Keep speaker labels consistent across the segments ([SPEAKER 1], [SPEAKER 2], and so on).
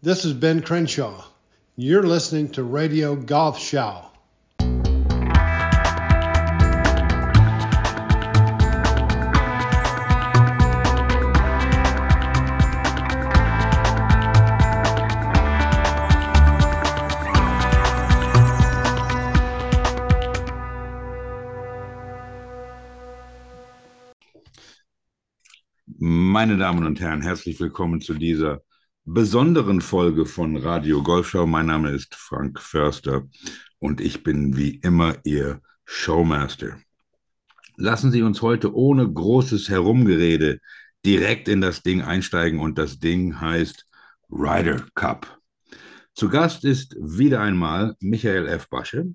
[SPEAKER 1] This is Ben Crenshaw. You're listening to Radio Golf Show.
[SPEAKER 2] Meine Damen und Herren, herzlich willkommen zu dieser besonderen Folge von Radio Golfschau. Mein Name ist Frank Förster und ich bin wie immer Ihr Showmaster. Lassen Sie uns heute ohne großes Herumgerede direkt in das Ding einsteigen und das Ding heißt Ryder Cup. Zu Gast ist wieder einmal Michael F. Basche,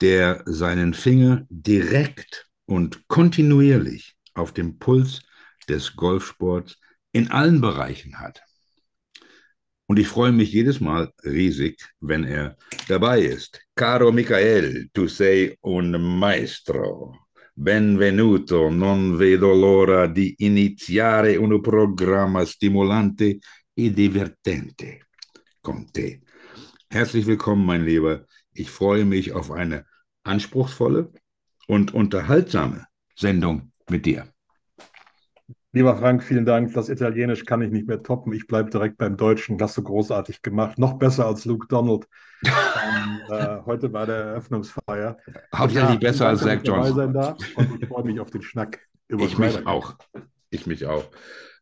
[SPEAKER 2] der seinen Finger direkt und kontinuierlich auf dem Puls des Golfsports in allen Bereichen hat. Und ich freue mich jedes Mal riesig, wenn er dabei ist. Caro Michael, tu sei un maestro. Benvenuto, non vedo l'ora di iniziare un programma stimolante e divertente con te. Herzlich willkommen, mein Lieber. Ich freue mich auf eine anspruchsvolle und unterhaltsame Sendung mit dir.
[SPEAKER 3] Lieber Frank, vielen Dank. Das Italienisch kann ich nicht mehr toppen. Ich bleibe direkt beim Deutschen. Das hast du großartig gemacht. Noch besser als Luke Donald ähm, äh, heute bei der Eröffnungsfeier.
[SPEAKER 2] Hauptsächlich ja, besser als Zach Johnson.
[SPEAKER 3] Und ich freue mich auf den Schnack.
[SPEAKER 2] Über ich mich auch. Ich mich auch.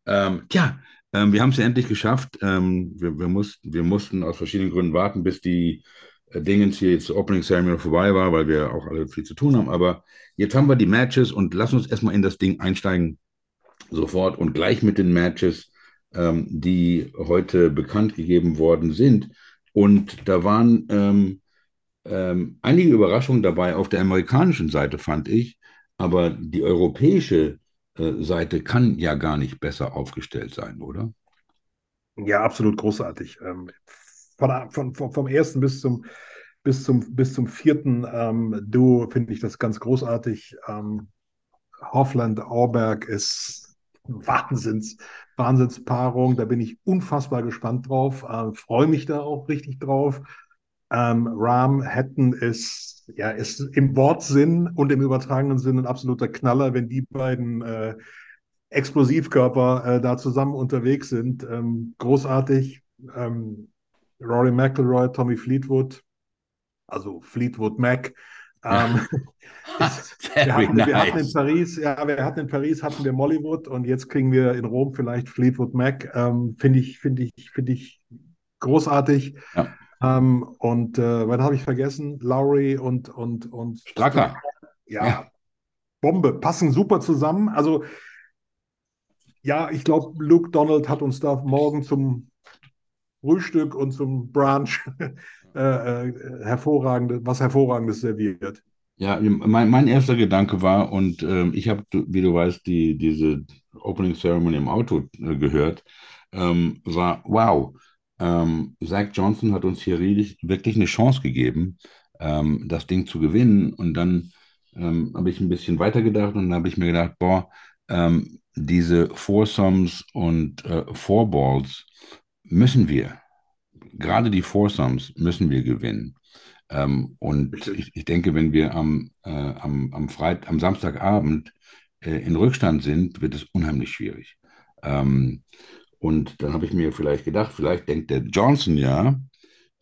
[SPEAKER 2] Ähm, tja, ähm, wir haben es ja endlich geschafft. Ähm, wir, wir, mussten, wir mussten aus verschiedenen Gründen warten, bis die äh, Dingens hier jetzt Opening Ceremony vorbei war, weil wir auch alle viel zu tun haben. Aber jetzt haben wir die Matches und lass uns erstmal in das Ding einsteigen sofort und gleich mit den Matches, ähm, die heute bekannt gegeben worden sind. Und da waren ähm, ähm, einige Überraschungen dabei auf der amerikanischen Seite, fand ich. Aber die europäische äh, Seite kann ja gar nicht besser aufgestellt sein, oder?
[SPEAKER 3] Ja, absolut großartig. Ähm, von, von, von, vom ersten bis zum, bis zum, bis zum vierten ähm, Duo finde ich das ganz großartig. Ähm, Hoffland Auberg ist Wahnsinns, Wahnsinnspaarung. Da bin ich unfassbar gespannt drauf. Äh, Freue mich da auch richtig drauf. Ähm, Ram Hatton ist, ja, ist im Wortsinn und im übertragenen Sinn ein absoluter Knaller, wenn die beiden äh, Explosivkörper äh, da zusammen unterwegs sind. Ähm, großartig. Ähm, Rory McIlroy, Tommy Fleetwood, also Fleetwood Mac, ähm, wir, hatten, nice. wir, hatten, in Paris, ja, wir hatten in Paris hatten wir Mollywood und jetzt kriegen wir in Rom vielleicht Fleetwood Mac. Ähm, finde ich, finde ich, finde ich großartig. Ja. Ähm, und äh, was habe ich vergessen? Lowry und und und
[SPEAKER 2] Stracker.
[SPEAKER 3] Ja, ja, Bombe, passen super zusammen. Also ja, ich glaube, Luke Donald hat uns da morgen zum Frühstück und zum Brunch äh, äh, hervorragende, was hervorragendes serviert.
[SPEAKER 2] Ja, mein, mein erster Gedanke war, und äh, ich habe, wie du weißt, die, diese Opening Ceremony im Auto äh, gehört, ähm, war, wow, ähm, Zach Johnson hat uns hier wirklich eine Chance gegeben, ähm, das Ding zu gewinnen. Und dann ähm, habe ich ein bisschen weitergedacht und dann habe ich mir gedacht, boah, ähm, diese Foursomes und äh, Fourballs müssen wir gerade die Foursomes müssen wir gewinnen. Ähm, und ich, ich, denke, wenn wir am, äh, am, am, Freit am Samstagabend äh, in Rückstand sind, wird es unheimlich schwierig. Ähm, und dann habe ich mir vielleicht gedacht, vielleicht denkt der Johnson ja,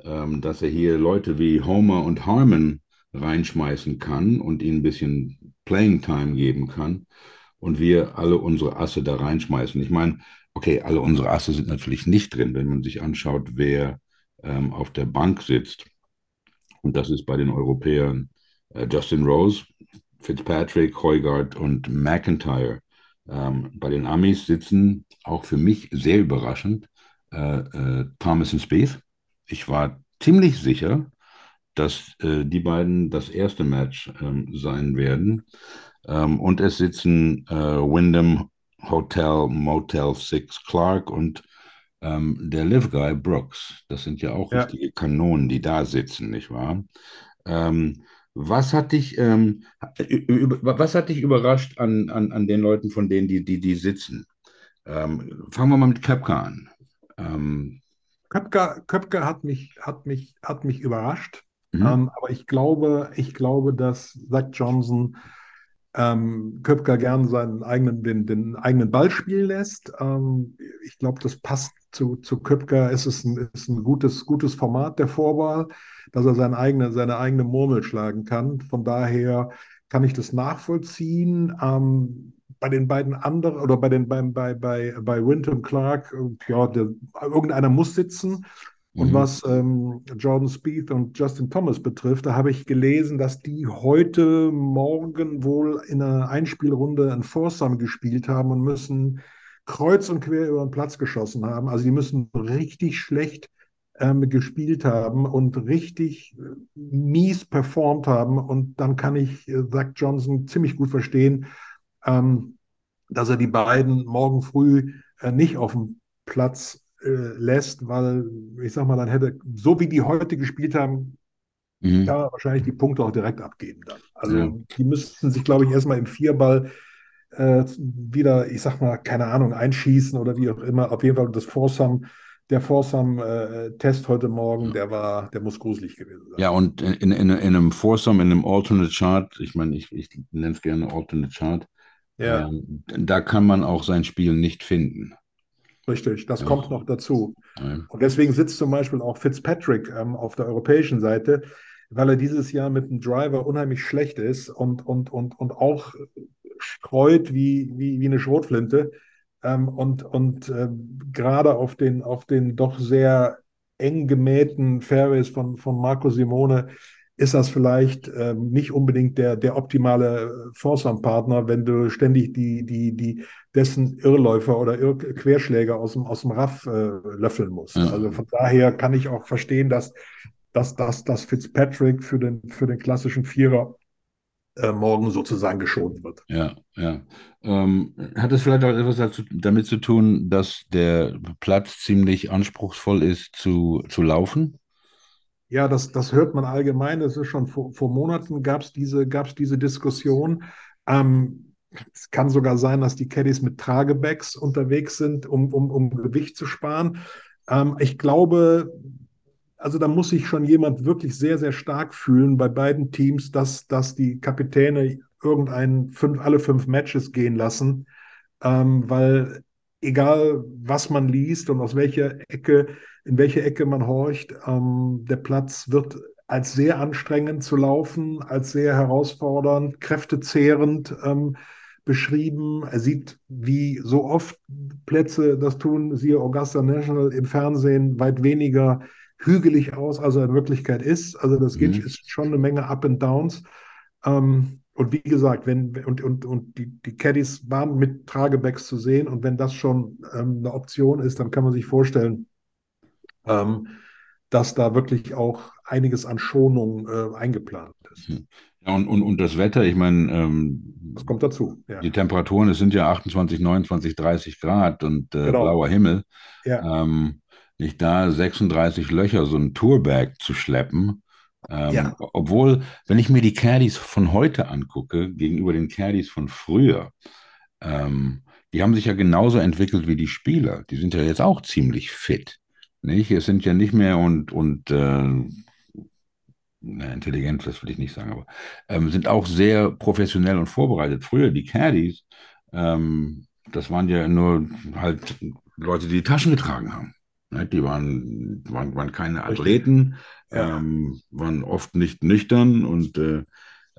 [SPEAKER 2] ähm, dass er hier Leute wie Homer und Harmon reinschmeißen kann und ihnen ein bisschen Playing Time geben kann und wir alle unsere Asse da reinschmeißen. Ich meine, okay, alle unsere Asse sind natürlich nicht drin, wenn man sich anschaut, wer ähm, auf der Bank sitzt. Und das ist bei den Europäern äh, Justin Rose, Fitzpatrick, Heugard und McIntyre. Ähm, bei den Amis sitzen auch für mich sehr überraschend äh, äh, Thomas und Spieth. Ich war ziemlich sicher, dass äh, die beiden das erste Match ähm, sein werden. Ähm, und es sitzen äh, Wyndham Hotel Motel 6 Clark und ähm, der Live Guy Brooks. Das sind ja auch ja. richtige Kanonen, die da sitzen, nicht wahr? Ähm, was hat dich, ähm, was hat dich überrascht an, an, an den Leuten, von denen die, die, die sitzen? Ähm, fangen wir mal mit Kepka an. Ähm,
[SPEAKER 3] Köpke, Köpke hat mich, hat mich, hat mich überrascht. Mhm. Ähm, aber ich glaube, ich glaube, dass Zach Johnson ähm, Köpker gern seinen eigenen, den, den eigenen Ball spielen lässt. Ähm, ich glaube, das passt zu, zu Köpker. Es ist ein, ist ein gutes, gutes Format der Vorwahl, dass er seine eigene, seine eigene Murmel schlagen kann. Von daher kann ich das nachvollziehen. Ähm, bei den beiden anderen oder bei den beim, bei, bei, bei Winton Clark, ja, der, irgendeiner muss sitzen. Und mhm. was ähm, Jordan Spieth und Justin Thomas betrifft, da habe ich gelesen, dass die heute Morgen wohl in einer Einspielrunde ein Foursome gespielt haben und müssen kreuz und quer über den Platz geschossen haben. Also die müssen richtig schlecht ähm, gespielt haben und richtig äh, mies performt haben. Und dann kann ich äh, Zach Johnson ziemlich gut verstehen, ähm, dass er die beiden morgen früh äh, nicht auf dem Platz äh, lässt, weil ich sag mal, dann hätte, so wie die heute gespielt haben, mhm. kann man wahrscheinlich die Punkte auch direkt abgeben dann. Also ja. die müssten sich, glaube ich, erstmal im Vierball äh, wieder, ich sag mal, keine Ahnung, einschießen oder wie auch immer. Auf jeden Fall das Foursome der Foursome-Test heute Morgen, der war, der muss gruselig gewesen sein.
[SPEAKER 2] Ja, und in, in, in einem Foursome, in einem Alternate Chart, ich meine, ich, ich nenne es gerne Alternate Chart, ja. ähm, da kann man auch sein Spiel nicht finden.
[SPEAKER 3] Richtig, das ja. kommt noch dazu. Ja. Und deswegen sitzt zum Beispiel auch Fitzpatrick ähm, auf der europäischen Seite, weil er dieses Jahr mit dem Driver unheimlich schlecht ist und, und, und, und auch streut wie, wie, wie eine Schrotflinte. Ähm, und und äh, gerade auf den, auf den doch sehr eng gemähten Fairways von, von Marco Simone ist das vielleicht ähm, nicht unbedingt der, der optimale Foursome-Partner, wenn du ständig die, die, die, dessen Irrläufer oder Irr Querschläger aus dem, aus dem Raff äh, löffeln musst. Ja. Also von daher kann ich auch verstehen, dass, dass, dass, dass Fitzpatrick für den, für den klassischen Vierer äh, morgen sozusagen geschont wird.
[SPEAKER 2] Ja, ja. Ähm, hat es vielleicht auch etwas dazu, damit zu tun, dass der Platz ziemlich anspruchsvoll ist zu, zu laufen?
[SPEAKER 3] Ja, das, das hört man allgemein. Das ist schon vor, vor Monaten gab es diese, gab's diese Diskussion. Ähm, es kann sogar sein, dass die Caddies mit Tragebacks unterwegs sind, um, um, um Gewicht zu sparen. Ähm, ich glaube, also da muss sich schon jemand wirklich sehr, sehr stark fühlen bei beiden Teams, dass, dass die Kapitäne irgendeinen fünf, alle fünf Matches gehen lassen, ähm, weil egal was man liest und aus welcher Ecke in welche Ecke man horcht. Ähm, der Platz wird als sehr anstrengend zu laufen, als sehr herausfordernd, kräftezehrend ähm, beschrieben. Er sieht, wie so oft Plätze das tun, siehe Augusta National im Fernsehen, weit weniger hügelig aus, als er in Wirklichkeit ist. Also das mhm. ist schon eine Menge Up and Downs. Ähm, und wie gesagt, wenn und, und, und die, die Caddies waren mit Tragebacks zu sehen und wenn das schon ähm, eine Option ist, dann kann man sich vorstellen, ähm, dass da wirklich auch einiges an Schonung äh, eingeplant ist. Hm.
[SPEAKER 2] Ja, und, und, und das Wetter, ich meine, ähm,
[SPEAKER 3] das kommt dazu.
[SPEAKER 2] Ja. Die Temperaturen, es sind ja 28, 29, 30 Grad und äh, genau. blauer Himmel. Ja. Ähm, nicht da 36 Löcher, so ein Tourbag zu schleppen. Ähm, ja. Obwohl, wenn ich mir die Caddies von heute angucke, gegenüber den Caddies von früher, ähm, die haben sich ja genauso entwickelt wie die Spieler. Die sind ja jetzt auch ziemlich fit. Nicht? Es sind ja nicht mehr und, und äh, na, intelligent, das will ich nicht sagen, aber ähm, sind auch sehr professionell und vorbereitet. Früher die Caddies, ähm, das waren ja nur halt Leute, die, die Taschen getragen haben. Die waren, waren, waren keine Athleten, ja. ähm, waren oft nicht nüchtern und äh,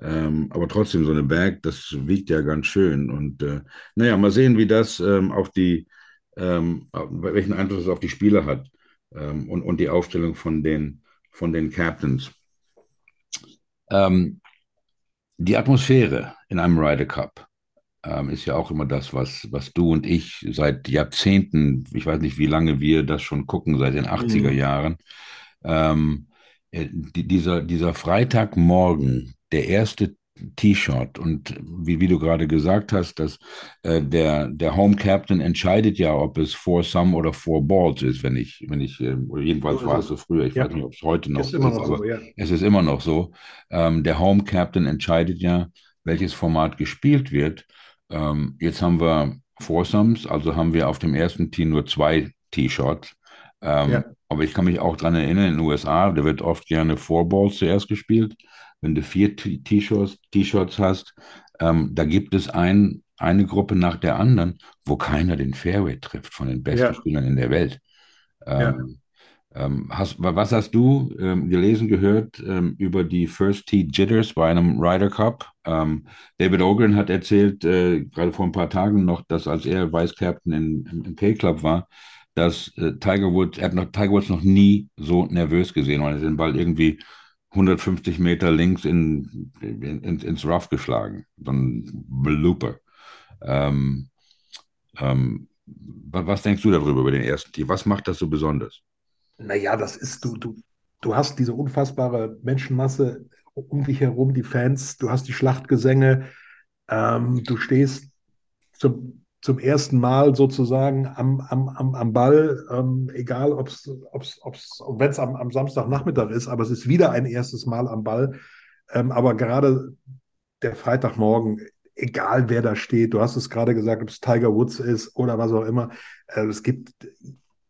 [SPEAKER 2] ähm, aber trotzdem so eine Bag, das wiegt ja ganz schön. Und äh, naja, mal sehen, wie das ähm, auf die, ähm, welchen Einfluss es auf die Spieler hat ähm, und, und die Aufstellung von den, von den Captains. Ähm, die Atmosphäre in einem Ryder Cup ähm, ist ja auch immer das, was, was du und ich seit Jahrzehnten, ich weiß nicht, wie lange wir das schon gucken, seit den 80er mhm. Jahren. Ähm, äh, die, dieser, dieser Freitagmorgen, der erste T-Shirt. Und wie, wie du gerade gesagt hast, dass äh, der, der Home Captain entscheidet ja, ob es four some oder four balls ist, wenn ich, wenn ich, äh, jedenfalls so war es so früher, ich ja. weiß nicht, ob es heute noch ist so ist, aber so, ja. es ist immer noch so. Ähm, der Home Captain entscheidet ja, welches Format gespielt wird. Ähm, jetzt haben wir Foursomes, also haben wir auf dem ersten Tee nur zwei T-Shirts. Ähm, ja. aber ich kann mich auch daran erinnern, in den USA, da wird oft gerne Four Balls zuerst gespielt. Wenn du vier T-Shirts hast, ähm, da gibt es ein, eine Gruppe nach der anderen, wo keiner den Fairway trifft von den besten ja. Spielern in der Welt. Ähm, ja. Ähm, hast, was hast du ähm, gelesen, gehört ähm, über die First Tee Jitters bei einem Ryder Cup? Ähm, David Ogren hat erzählt, äh, gerade vor ein paar Tagen noch, dass als er Vice Captain in, im, im K-Club war, dass äh, Tiger Woods, er hat noch, Tiger Woods noch nie so nervös gesehen, weil er den Ball irgendwie 150 Meter links in, in, in, ins Rough geschlagen. So ein Blooper. Ähm, ähm, was denkst du darüber, über den ersten Tee? Was macht das so besonders?
[SPEAKER 3] Naja, das ist, du, du, du hast diese unfassbare Menschenmasse um dich herum, die Fans, du hast die Schlachtgesänge, ähm, du stehst zum, zum ersten Mal sozusagen am, am, am, am Ball, ähm, egal ob es, wenn es am, am Samstagnachmittag ist, aber es ist wieder ein erstes Mal am Ball. Ähm, aber gerade der Freitagmorgen, egal wer da steht, du hast es gerade gesagt, ob es Tiger Woods ist oder was auch immer, äh, es gibt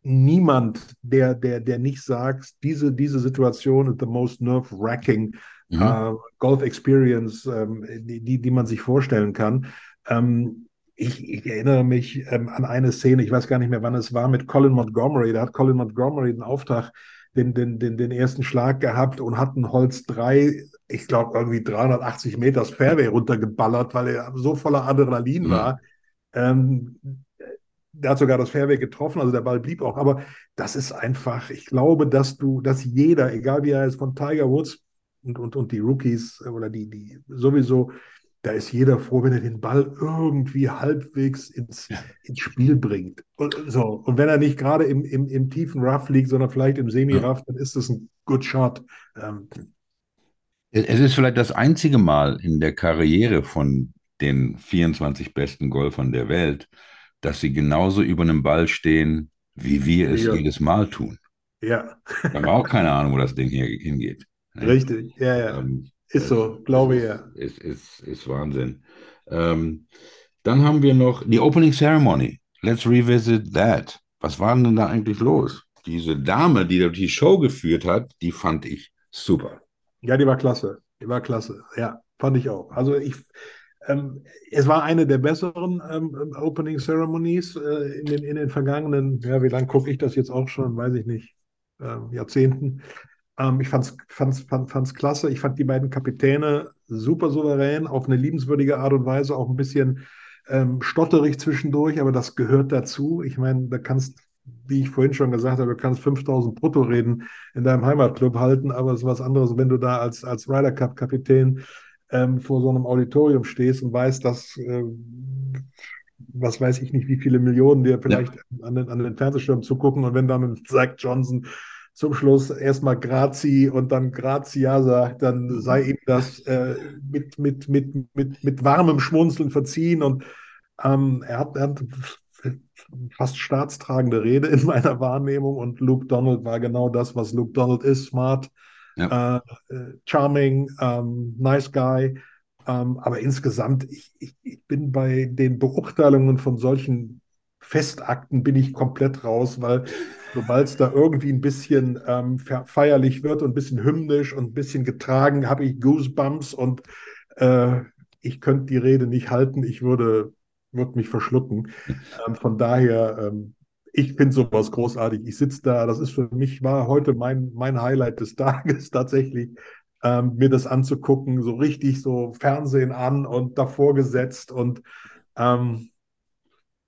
[SPEAKER 3] niemand, der, der, der nicht sagt, diese, diese Situation ist the most nerve-wracking mhm. uh, Golf Experience, ähm, die, die man sich vorstellen kann. Ähm, ich, ich, erinnere mich ähm, an eine Szene, ich weiß gar nicht mehr, wann es war, mit Colin Montgomery. Da hat Colin Montgomery den Auftrag, den, den, den, den ersten Schlag gehabt und hat ein Holz 3, ich glaube, irgendwie 380 Meter das Fairway runtergeballert, weil er so voller Adrenalin mhm. war. Ähm, der hat sogar das Fairway getroffen, also der Ball blieb auch. Aber das ist einfach, ich glaube, dass du, dass jeder, egal wie er ist, von Tiger Woods und, und, und die Rookies oder die, die sowieso, da ist jeder froh, wenn er den Ball irgendwie halbwegs ins, ja. ins Spiel bringt. Und, so. und wenn er nicht gerade im, im, im tiefen Rough liegt, sondern vielleicht im Semi-Rough, dann ist das ein good shot. Ähm,
[SPEAKER 2] es ist vielleicht das einzige Mal in der Karriere von den 24 besten Golfern der Welt, dass sie genauso über einem Ball stehen, wie wir es ja. jedes Mal tun.
[SPEAKER 3] Ja.
[SPEAKER 2] Wir haben auch keine Ahnung, wo das Ding hier hingeht.
[SPEAKER 3] Richtig, ja, ja. Ähm, ist so, glaube ich, ja.
[SPEAKER 2] Ist, ist, ist Wahnsinn. Ähm, dann haben wir noch die Opening Ceremony. Let's revisit that. Was war denn da eigentlich los? Diese Dame, die die Show geführt hat, die fand ich super.
[SPEAKER 3] Ja, die war klasse. Die war klasse. Ja, fand ich auch. Also ich, ähm, es war eine der besseren ähm, Opening Ceremonies äh, in, den, in den vergangenen, ja, wie lange gucke ich das jetzt auch schon, weiß ich nicht, äh, Jahrzehnten. Ähm, ich fand's, fand's, fand, fand's klasse. Ich fand die beiden Kapitäne super souverän, auf eine liebenswürdige Art und Weise, auch ein bisschen ähm, stotterig zwischendurch, aber das gehört dazu. Ich meine, da kannst, wie ich vorhin schon gesagt habe, du kannst 5000 Brutto-Reden in deinem Heimatclub halten, aber es ist was anderes, wenn du da als, als Ryder Cup-Kapitän ähm, vor so einem Auditorium stehst und weißt, dass, äh, was weiß ich nicht, wie viele Millionen dir vielleicht ja. an, den, an den Fernsehschirm zugucken und wenn dann Zach Johnson zum Schluss erstmal Grazi und dann Grazia sagt, dann sei ihm das äh, mit, mit, mit, mit, mit warmem Schmunzeln verziehen. Und ähm, er, hat, er hat fast staatstragende Rede in meiner Wahrnehmung und Luke Donald war genau das, was Luke Donald ist, smart, ja. äh, charming, ähm, nice guy. Ähm, aber insgesamt, ich, ich, ich bin bei den Beurteilungen von solchen Festakten bin ich komplett raus, weil sobald es da irgendwie ein bisschen ähm, feierlich wird und ein bisschen hymnisch und ein bisschen getragen, habe ich Goosebumps und äh, ich könnte die Rede nicht halten. Ich würde, würde mich verschlucken. Ähm, von daher, ähm, ich finde sowas großartig. Ich sitze da, das ist für mich, war heute mein, mein Highlight des Tages tatsächlich, ähm, mir das anzugucken, so richtig so Fernsehen an und davor gesetzt und ähm,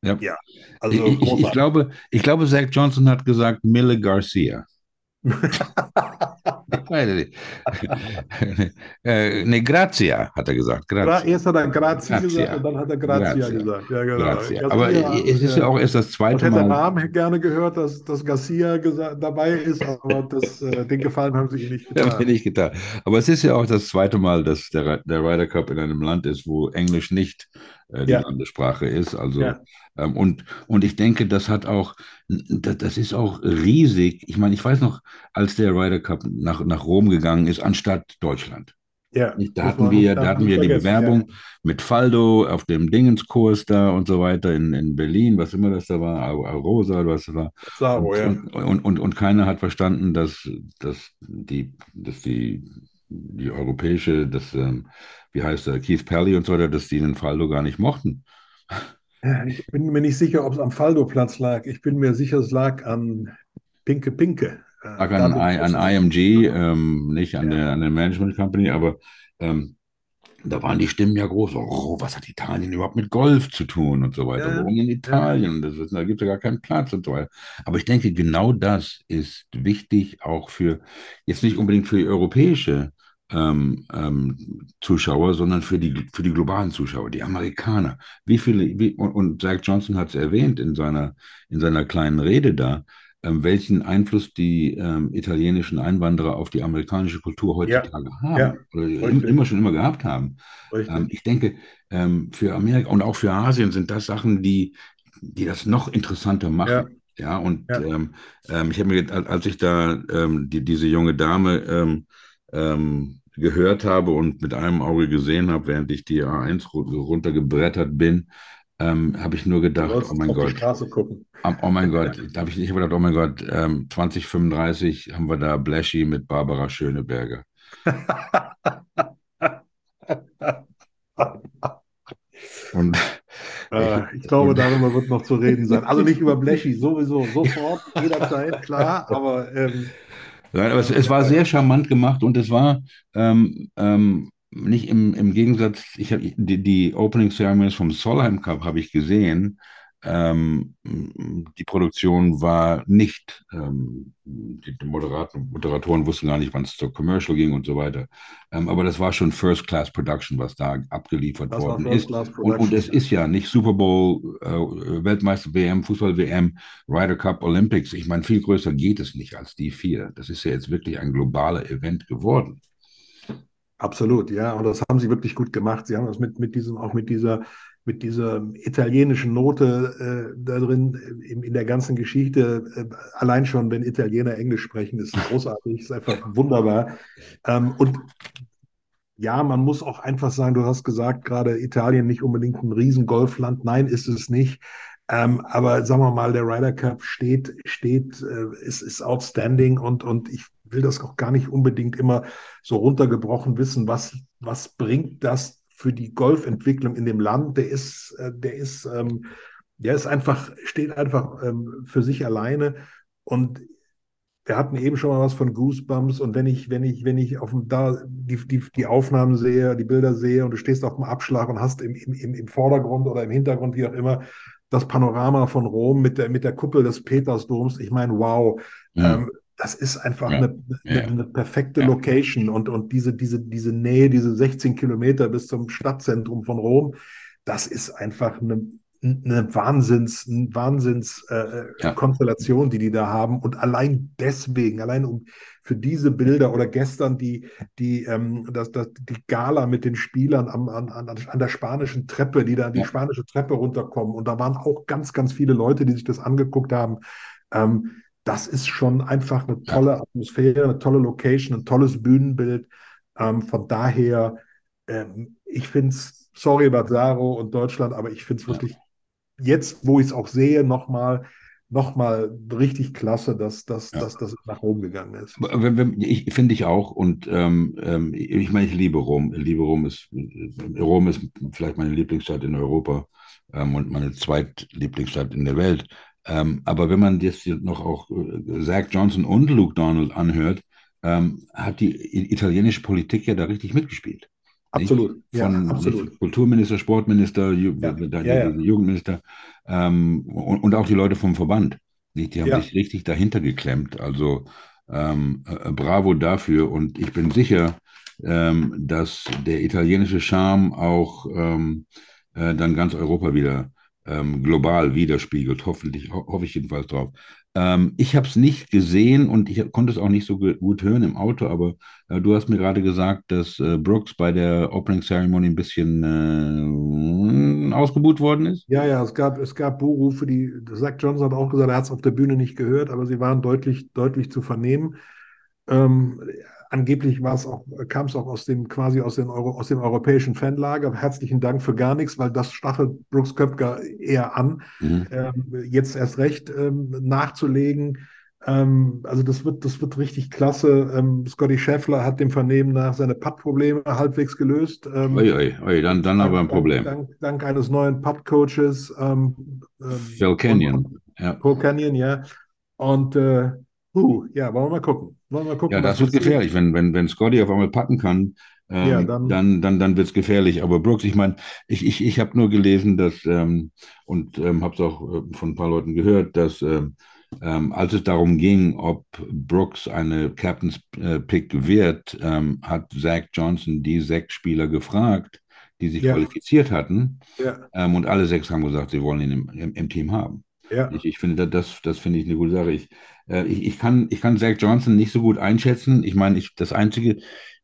[SPEAKER 2] ja. ja, also ich, ich, ich, glaube, ich glaube, Zach Johnson hat gesagt Mille Garcia. äh, ne, Grazia, hat er gesagt.
[SPEAKER 3] Grazia. Erst hat er Grazia, Grazia. gesagt und dann hat er Grazia, Grazia. gesagt. Ja, genau.
[SPEAKER 2] Grazia. Aber ja, es ist ja auch erst das zweite
[SPEAKER 3] Mal.
[SPEAKER 2] Ich hätte
[SPEAKER 3] Namen gerne gehört, dass, dass Garcia dabei ist, aber das, äh, den Gefallen haben sie ihm nicht
[SPEAKER 2] getan. Haben nicht getan. Aber es ist ja auch das zweite Mal, dass der, der Ryder Cup in einem Land ist, wo Englisch nicht äh, die ja. Landessprache ist. Also ja. Ähm, und, und ich denke, das hat auch, das, ist auch riesig. Ich meine, ich weiß noch, als der Ryder Cup nach, nach Rom gegangen ist, anstatt Deutschland. Ja, da hatten wir, da hatten wir die Bewerbung ja. mit Faldo auf dem Dingenskurs da und so weiter in, in Berlin, was immer das da war, Rosa, was das war. Saro, und, ja. und, und, und, keiner hat verstanden, dass, dass, die, dass die, die europäische, das, ähm, wie heißt er, Keith Pelly und so weiter, dass die den Faldo gar nicht mochten.
[SPEAKER 3] Ich bin mir nicht sicher, ob es am Faldo-Platz lag. Ich bin mir sicher, es lag an Pinke Pinke.
[SPEAKER 2] Lag an, an IMG, ähm, nicht an, ja. der, an der Management Company, aber ähm, da waren die Stimmen ja groß. Oh, was hat Italien überhaupt mit Golf zu tun und so weiter? Ja. Warum in Italien? Das da gibt es ja gar keinen Platz und so weiter. Aber ich denke, genau das ist wichtig auch für, jetzt nicht unbedingt für die europäische ähm, ähm, Zuschauer, sondern für die, für die globalen Zuschauer, die Amerikaner. Wie viele, wie, und, und Zach Johnson hat es erwähnt in seiner, in seiner kleinen Rede da, ähm, welchen Einfluss die ähm, italienischen Einwanderer auf die amerikanische Kultur heutzutage ja. haben ja. oder im, immer schon immer gehabt haben. Ähm, ich denke, ähm, für Amerika und auch für Asien sind das Sachen, die, die das noch interessanter machen. Ja. Ja, und ich habe mir, als ich da die, diese junge Dame ähm, gehört habe und mit einem Auge gesehen habe, während ich die A1 runtergebrettert bin, ähm, habe ich nur gedacht, oh mein Gott. Oh, oh mein Gott, da habe ich nicht gedacht, oh mein Gott, ähm, 2035 haben wir da Blashy mit Barbara Schöneberger.
[SPEAKER 3] Und äh, ich glaube, darüber wird noch zu reden sein. Also nicht über Blashy, sowieso, sofort, jederzeit, klar, aber. Ähm,
[SPEAKER 2] aber es, es, war sehr charmant gemacht und es war ähm, ähm, nicht im, im Gegensatz, ich habe die, die Opening Ceremonies vom Solheim Cup habe ich gesehen. Ähm, die Produktion war nicht, ähm, die Moderaten, Moderatoren wussten gar nicht, wann es zur Commercial ging und so weiter. Ähm, aber das war schon First Class Production, was da abgeliefert das worden ist. Und, und, es ist ja nicht Super Bowl, äh, Weltmeister WM, Fußball WM, Ryder Cup, Olympics. Ich meine, viel größer geht es nicht als die vier. Das ist ja jetzt wirklich ein globaler Event geworden.
[SPEAKER 3] Absolut, ja. Und das haben sie wirklich gut gemacht. Sie haben das mit, mit diesem, auch mit dieser, mit dieser italienischen Note äh, da drin in, in, der ganzen Geschichte. Äh, allein schon, wenn Italiener Englisch sprechen, ist großartig, ist einfach wunderbar. Ähm, und ja, man muss auch einfach sagen, du hast gesagt, gerade Italien nicht unbedingt ein Riesengolfland. Nein, ist es nicht. Ähm, aber sagen wir mal, der Ryder Cup steht, steht, äh, ist, ist outstanding und, und ich will das auch gar nicht unbedingt immer so runtergebrochen wissen, was, was bringt das für die Golfentwicklung in dem Land? Der ist, äh, der ist, ähm, der ist einfach, steht einfach ähm, für sich alleine und wir hatten eben schon mal was von Goosebumps und wenn ich, wenn ich, wenn ich auf dem, da die, die, die Aufnahmen sehe, die Bilder sehe und du stehst auf dem Abschlag und hast im, im, im Vordergrund oder im Hintergrund, wie auch immer, das Panorama von Rom mit der, mit der Kuppel des Petersdoms. Ich meine, wow, ja. ähm, das ist einfach ja. eine, eine, eine, perfekte ja. Location und, und diese, diese, diese Nähe, diese 16 Kilometer bis zum Stadtzentrum von Rom, das ist einfach eine, eine Wahnsinns, eine Wahnsinns äh. Konstellation, die die da haben. Und allein deswegen, allein um für diese Bilder oder gestern die, die, ähm, das, das, die Gala mit den Spielern am, an, an, an der spanischen Treppe, die da die spanische Treppe runterkommen. Und da waren auch ganz, ganz viele Leute, die sich das angeguckt haben. Ähm, das ist schon einfach eine tolle. Atmosphäre, eine tolle Location, ein tolles Bühnenbild. Ähm, von daher, ähm, ich finde es, sorry Bazzaro und Deutschland, aber ich finde es wirklich jetzt, wo ich es auch sehe, nochmal nochmal richtig klasse, dass, dass, ja. dass das nach Rom gegangen ist.
[SPEAKER 2] Ich, Finde ich auch. Und ähm, ähm, ich meine, ich liebe Rom. Ich liebe Rom ist, Rom ist vielleicht meine Lieblingsstadt in Europa ähm, und meine zweitlieblingsstadt in der Welt. Ähm, aber wenn man jetzt noch auch äh, Zach Johnson und Luke Donald anhört, ähm, hat die italienische Politik ja da richtig mitgespielt.
[SPEAKER 3] Absolut.
[SPEAKER 2] Ja, Von absolut. Kulturminister, Sportminister, Ju ja. Ja, Jugendminister ähm, und, und, auch die Leute vom Verband. Nicht? Die haben sich richtig dahinter geklemmt. Also ähm, äh, bravo dafür. Und ich bin sicher, ähm, dass der italienische Charme auch ähm, äh, dann ganz Europa wieder ähm, global widerspiegelt. Hoffentlich, ho hoffe ich jedenfalls drauf. Ähm, ich habe es nicht gesehen und ich konnte es auch nicht so gut hören im Auto, aber äh, du hast mir gerade gesagt, dass äh, Brooks bei der Opening Ceremony ein bisschen äh, ausgebuht worden ist.
[SPEAKER 3] Ja, ja, es gab, es gab Buhrufe, die, Zach Johnson hat auch gesagt, er hat es auf der Bühne nicht gehört, aber sie waren deutlich, deutlich zu vernehmen. Ähm, angeblich war es auch, kam es auch aus dem quasi aus, den Euro, aus dem europäischen Fanlager. Herzlichen Dank für gar nichts, weil das stachelt Brooks Köpker eher an,
[SPEAKER 2] Mhm.
[SPEAKER 3] ähm, jetzt erst recht ähm, nachzulegen. Ähm, also das wird, das wird richtig klasse. Ähm, Scotty Scheffler hat dem Vernehmen nach seine Putt-Probleme halbwegs gelöst. Ähm,
[SPEAKER 2] Ui, ui, ui, dann, dann aber ein
[SPEAKER 3] dank,
[SPEAKER 2] Problem.
[SPEAKER 3] Dank, dank eines neuen Putt-Coaches, ähm, ähm,
[SPEAKER 2] Phil Kenyon. Ja.
[SPEAKER 3] Paul Canyon, ja. Und äh, huh, ja, wollen wir mal gucken. Wollen wir mal gucken,
[SPEAKER 2] Ja, das wird gefährlich, wenn, wenn, wenn Scotty auf einmal packen kann, ähm,
[SPEAKER 3] Ja, dann-
[SPEAKER 2] dann, dann, dann wird es gefährlich. Aber Brooks, ich meine, ich, ich, ich habe nur gelesen, dass, ähm, und ähm, habe es auch äh, von ein paar Leuten gehört, dass ähm, ähm, als es darum ging, ob Brooks eine Captain's äh, Pick wird, ähm, hat Zach Johnson die sechs Spieler gefragt, die sich
[SPEAKER 3] Ja.
[SPEAKER 2] qualifiziert hatten.
[SPEAKER 3] Ja,
[SPEAKER 2] und alle sechs haben gesagt, sie wollen ihn im, im, im Team haben.
[SPEAKER 3] Ja.
[SPEAKER 2] Ich, ich finde, das, das finde ich eine gute Sache. Ich, äh, ich, ich kann, ich kann Zach Johnson nicht so gut einschätzen. Ich meine, ich, das Einzige,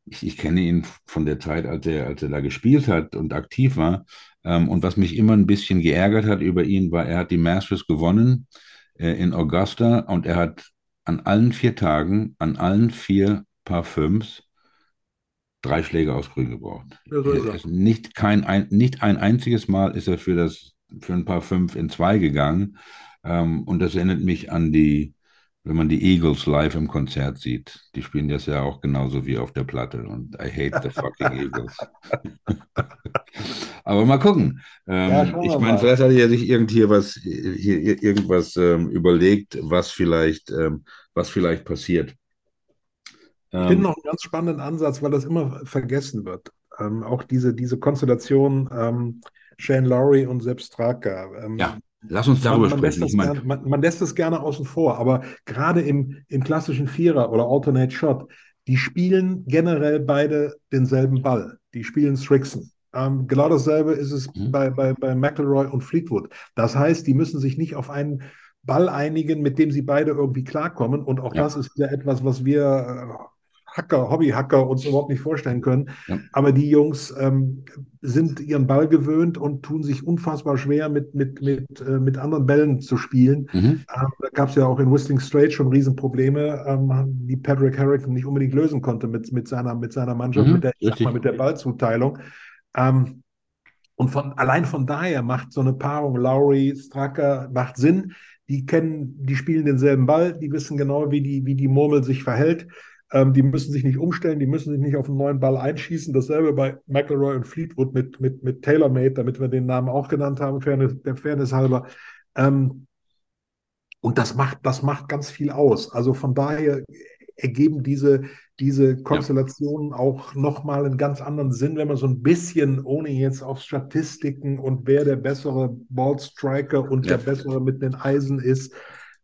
[SPEAKER 2] ich, ich kenne ihn von der Zeit, als er, als er da gespielt hat und aktiv war. Ähm, und was mich immer ein bisschen geärgert hat über ihn, war, er hat die Masters gewonnen äh, in Augusta und er hat an allen vier Tagen, an allen vier Paar Fünfs drei Schläge aus Grün gebraucht.
[SPEAKER 3] Ja, so
[SPEAKER 2] nicht, kein, ein, nicht ein einziges Mal ist er für, das, für ein Paar Fünf in zwei gegangen. Ähm, und das erinnert mich an die, wenn man die Eagles live im Konzert sieht. Die spielen das ja auch genauso wie auf der Platte. Und I hate the fucking Eagles. Aber mal gucken. Ähm,
[SPEAKER 3] Ja,
[SPEAKER 2] ich meine, vielleicht hat er sich irgend hier was, hier, hier irgendwas ähm, überlegt, was vielleicht, ähm, was vielleicht passiert.
[SPEAKER 3] Ich
[SPEAKER 2] Ähm,
[SPEAKER 3] finde noch einen ganz spannenden Ansatz, weil das immer vergessen wird. Ähm, auch diese, diese Konstellation ähm, Shane Lowry und Sepp Straka. Ähm,
[SPEAKER 2] ja, lass uns darüber
[SPEAKER 3] man, man, lässt
[SPEAKER 2] sprechen. meine,
[SPEAKER 3] gerne, man, man lässt das gerne außen vor, aber gerade im, im klassischen Vierer oder Alternate Shot, die spielen generell beide denselben Ball. Die spielen Strixon. Ähm, genau dasselbe ist es
[SPEAKER 2] Mhm.
[SPEAKER 3] bei, bei, bei McElroy und Fleetwood. Das heißt, die müssen sich nicht auf einen Ball einigen, mit dem sie beide irgendwie klarkommen. Und auch
[SPEAKER 2] Ja.
[SPEAKER 3] das ist ja etwas, was wir äh, Hacker, Hobbyhacker uns überhaupt nicht vorstellen können.
[SPEAKER 2] Ja.
[SPEAKER 3] Aber die Jungs ähm, sind ihren Ball gewöhnt und tun sich unfassbar schwer, mit, mit, mit, äh, mit anderen Bällen zu spielen.
[SPEAKER 2] mhm.
[SPEAKER 3] Ähm, da gab es ja auch in Whistling Straight schon Riesenprobleme, ähm, die Patrick Harrington nicht unbedingt lösen konnte mit, mit, seiner, mit seiner Mannschaft,
[SPEAKER 2] Mhm,
[SPEAKER 3] mit, der, sag mal, mit der Ballzuteilung. Ähm, und von, allein von daher macht so eine Paarung Lowry, Stracker, macht Sinn. Die kennen, die spielen denselben Ball, die wissen genau, wie die, wie die Murmel sich verhält. Ähm, die müssen sich nicht umstellen, die müssen sich nicht auf einen neuen Ball einschießen. Dasselbe bei McElroy und Fleetwood mit, mit, mit TaylorMade, damit wir den Namen auch genannt haben, Fairness, der Fairness halber. Ähm, und das macht, das macht ganz viel aus. Also von daher ergeben diese, diese Konstellationen auch nochmal einen ganz anderen Sinn, wenn man so ein bisschen, ohne jetzt auf Statistiken und wer der bessere Ballstriker und
[SPEAKER 2] Ja.
[SPEAKER 3] der bessere mit den Eisen ist,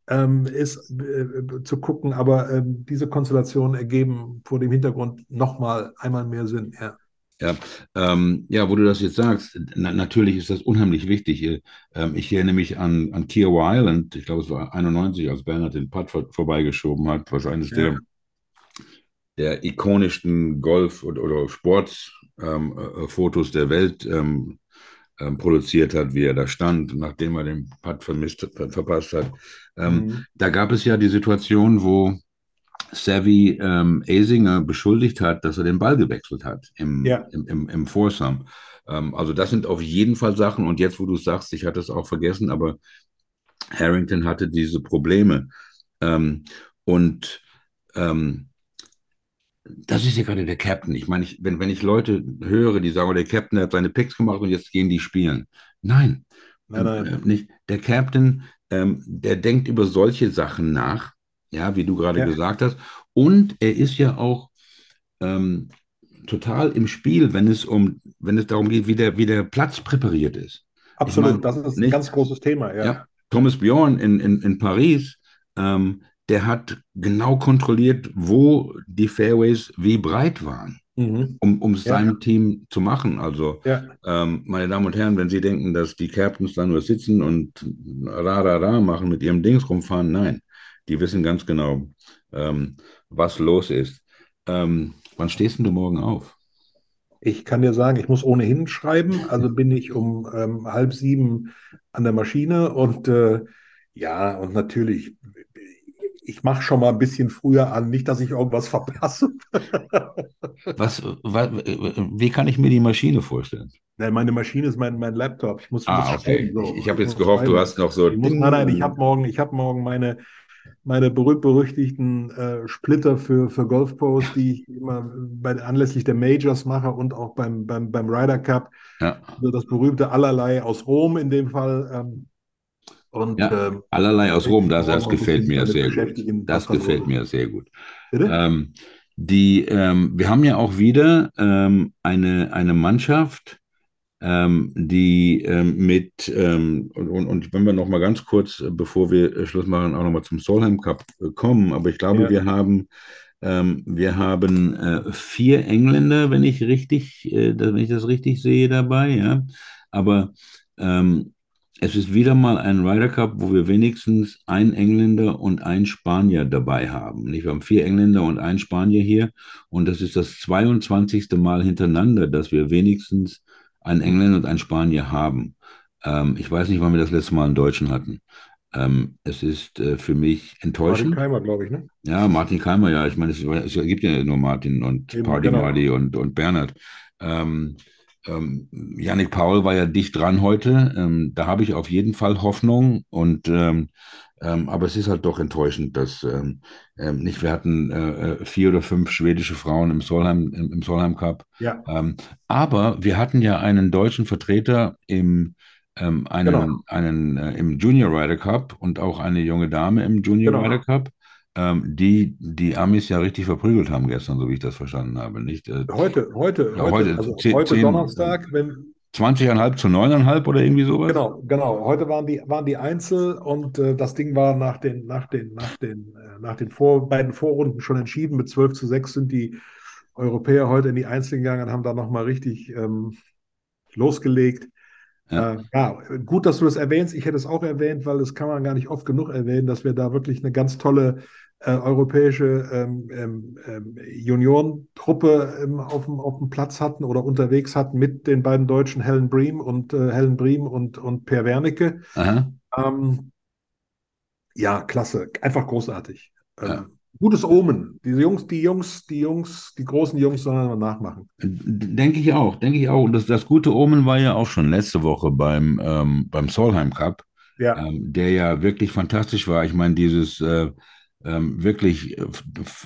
[SPEAKER 3] ähm, ist äh, zu gucken. Aber ähm, diese Konstellationen ergeben vor dem Hintergrund nochmal einmal mehr Sinn. Ja.
[SPEAKER 2] Ja, ähm, ja, wo du das jetzt sagst, na, natürlich ist das unheimlich wichtig. Äh, Ähm, ich erinnere mich an, an Kiowa Island, ich glaube, es war 91, als Bernhard den Putt vor, vorbeigeschoben hat, was eines
[SPEAKER 3] Ja.
[SPEAKER 2] der, der ikonischsten Golf- oder, oder Sportfotos ähm, äh, Fotos der Welt ähm, produziert hat, wie er da stand, nachdem er den Putt vermisst, ver, verpasst hat. Ähm,
[SPEAKER 3] Mhm.
[SPEAKER 2] Da gab es ja die Situation, wo Savvy ähm, Asinger beschuldigt hat, dass er den Ball gewechselt hat im,
[SPEAKER 3] Ja.
[SPEAKER 2] im, im, im Foursome. Ähm, also das sind auf jeden Fall Sachen. Und jetzt, wo du sagst, ich hatte es auch vergessen, aber Harrington hatte diese Probleme. Ähm, und ähm, das ist ja gerade der Captain. Ich meine, ich, wenn, wenn ich Leute höre, die sagen, oh, der Captain hat seine Picks gemacht und jetzt gehen die spielen. Nein,
[SPEAKER 3] Nein, nein.
[SPEAKER 2] äh, nicht. Der Captain, ähm, der denkt über solche Sachen nach, ja, wie du gerade
[SPEAKER 3] Ja.
[SPEAKER 2] gesagt hast. Und er ist ja auch ähm, total im Spiel, wenn es um, wenn es darum geht, wie der, wie der Platz präpariert ist.
[SPEAKER 3] Absolut,
[SPEAKER 2] meine,
[SPEAKER 3] das ist ein
[SPEAKER 2] nicht-
[SPEAKER 3] ganz großes Thema. Ja.
[SPEAKER 2] Ja, Thomas Bjorn in, in, in Paris, ähm, der hat genau kontrolliert, wo die Fairways wie breit waren,
[SPEAKER 3] Mhm.
[SPEAKER 2] um, um es
[SPEAKER 3] Ja.
[SPEAKER 2] seinem Team zu machen. Also
[SPEAKER 3] Ja.
[SPEAKER 2] ähm, meine Damen und Herren, wenn Sie denken, dass die Captains da nur sitzen und ra, ra, ra machen, mit ihrem Dings rumfahren, nein. Die wissen ganz genau, ähm, was los ist. Ähm, wann stehst denn du morgen auf?
[SPEAKER 3] Ich kann dir sagen, ich muss ohnehin schreiben, also bin ich um ähm, halb sieben an der Maschine und äh, ja, und natürlich, ich mache schon mal ein bisschen früher an, nicht, dass ich irgendwas verpasse.
[SPEAKER 2] Was, was, wie kann ich mir die Maschine vorstellen?
[SPEAKER 3] Nein, meine Maschine ist mein, mein Laptop. Ich muss,
[SPEAKER 2] Ah,
[SPEAKER 3] muss
[SPEAKER 2] okay.
[SPEAKER 3] so.
[SPEAKER 2] Ich, ich habe jetzt gehofft, du
[SPEAKER 3] schreiben.
[SPEAKER 2] hast noch so.
[SPEAKER 3] Ich muss, nein, nein, ich habe morgen, ich habe morgen meine, meine berühmt-berüchtigten äh, Splitter für, für Golfpost, die ich immer bei, anlässlich der Majors mache und auch beim, beim, beim Ryder Cup.
[SPEAKER 2] Ja,
[SPEAKER 3] Also das berühmte Allerlei aus Rom in dem Fall. Ähm, und
[SPEAKER 2] ja.
[SPEAKER 3] ähm,
[SPEAKER 2] Allerlei aus Rom, das, das gefällt mir sehr gut. Das gefällt mir sehr gut. Ähm, die, ähm, wir haben ja auch wieder ähm, eine, eine Mannschaft, ähm, die ähm, mit, und, und, und wenn wir noch mal ganz kurz, äh, bevor wir äh, Schluss machen, auch noch mal zum Solheim Cup äh, kommen, aber ich glaube,
[SPEAKER 3] Ja.
[SPEAKER 2] wir haben, ähm, wir haben äh, vier Engländer, wenn ich richtig, äh, wenn ich das richtig sehe dabei, ja, aber ähm, es ist wieder mal ein Ryder Cup, wo wir wenigstens einen Engländer und einen Spanier dabei haben. Nicht? Wir haben vier Engländer und einen Spanier hier und das ist das 22. Mal hintereinander, dass wir wenigstens einen Engländer und einen Spanier haben. Ähm, ich weiß nicht, wann wir das letzte Mal einen Deutschen hatten. Ähm, es ist äh, für mich
[SPEAKER 3] Martin
[SPEAKER 2] enttäuschend.
[SPEAKER 3] Keimer, glaube ich, ne?
[SPEAKER 2] Ja, Martin Keimer, ja. Ich meine, es, es gibt ja nur Martin und
[SPEAKER 3] Eben,
[SPEAKER 2] Party
[SPEAKER 3] genau.
[SPEAKER 2] Marty und, und Bernhard. Ähm, ähm, Yannick Paul war ja dicht dran heute. Ähm, da habe ich auf jeden Fall Hoffnung. Und ähm, ähm, aber es ist halt doch enttäuschend, dass ähm, ähm, nicht, wir hatten äh, äh, vier oder fünf schwedische Frauen im Solheim, im, im Solheim Cup.
[SPEAKER 3] Ja,
[SPEAKER 2] Ähm, aber wir hatten ja einen deutschen Vertreter im, einen,
[SPEAKER 3] Genau.
[SPEAKER 2] einen, äh, im Junior Ryder Cup und auch eine junge Dame im Junior
[SPEAKER 3] Genau.
[SPEAKER 2] Ryder Cup, ähm, die die Amis ja richtig verprügelt haben gestern, so wie ich das verstanden habe. Nicht? Äh,
[SPEAKER 3] heute, heute,
[SPEAKER 2] Ja,
[SPEAKER 3] heute, also
[SPEAKER 2] zehn-
[SPEAKER 3] heute
[SPEAKER 2] zehn-
[SPEAKER 3] Donnerstag, wenn,
[SPEAKER 2] 20,5 zu 9,5 oder irgendwie sowas?
[SPEAKER 3] Genau, genau. Heute waren die, waren die Einzel und äh, das Ding war nach den, nach den, nach den, äh, nach den Vor, beiden Vorrunden schon entschieden. Mit 12 zu 6 sind die Europäer heute in die Einzel gegangen und haben da nochmal richtig ähm, losgelegt.
[SPEAKER 2] Ja.
[SPEAKER 3] Äh, ja, gut, dass du das erwähnst. Ich hätte es auch erwähnt, weil das kann man gar nicht oft genug erwähnen, dass wir da wirklich eine ganz tolle äh, europäische ähm, ähm, ähm, Junioren-Truppe ähm, auf dem, auf dem Platz hatten oder unterwegs hatten mit den beiden Deutschen Helen Bream und äh, Helen Bream und, und Per Wernicke. Ähm, ja, klasse, einfach großartig. Ähm,
[SPEAKER 2] Ja.
[SPEAKER 3] Gutes Omen. Diese Jungs, die Jungs, die Jungs, die großen Jungs sollen wir nachmachen.
[SPEAKER 2] Denke ich auch, denke ich auch. Und das, das gute Omen war ja auch schon letzte Woche beim, ähm, beim Solheim Cup.
[SPEAKER 3] Ja,
[SPEAKER 2] ähm, der ja wirklich fantastisch war. Ich meine, dieses äh, ähm, wirklich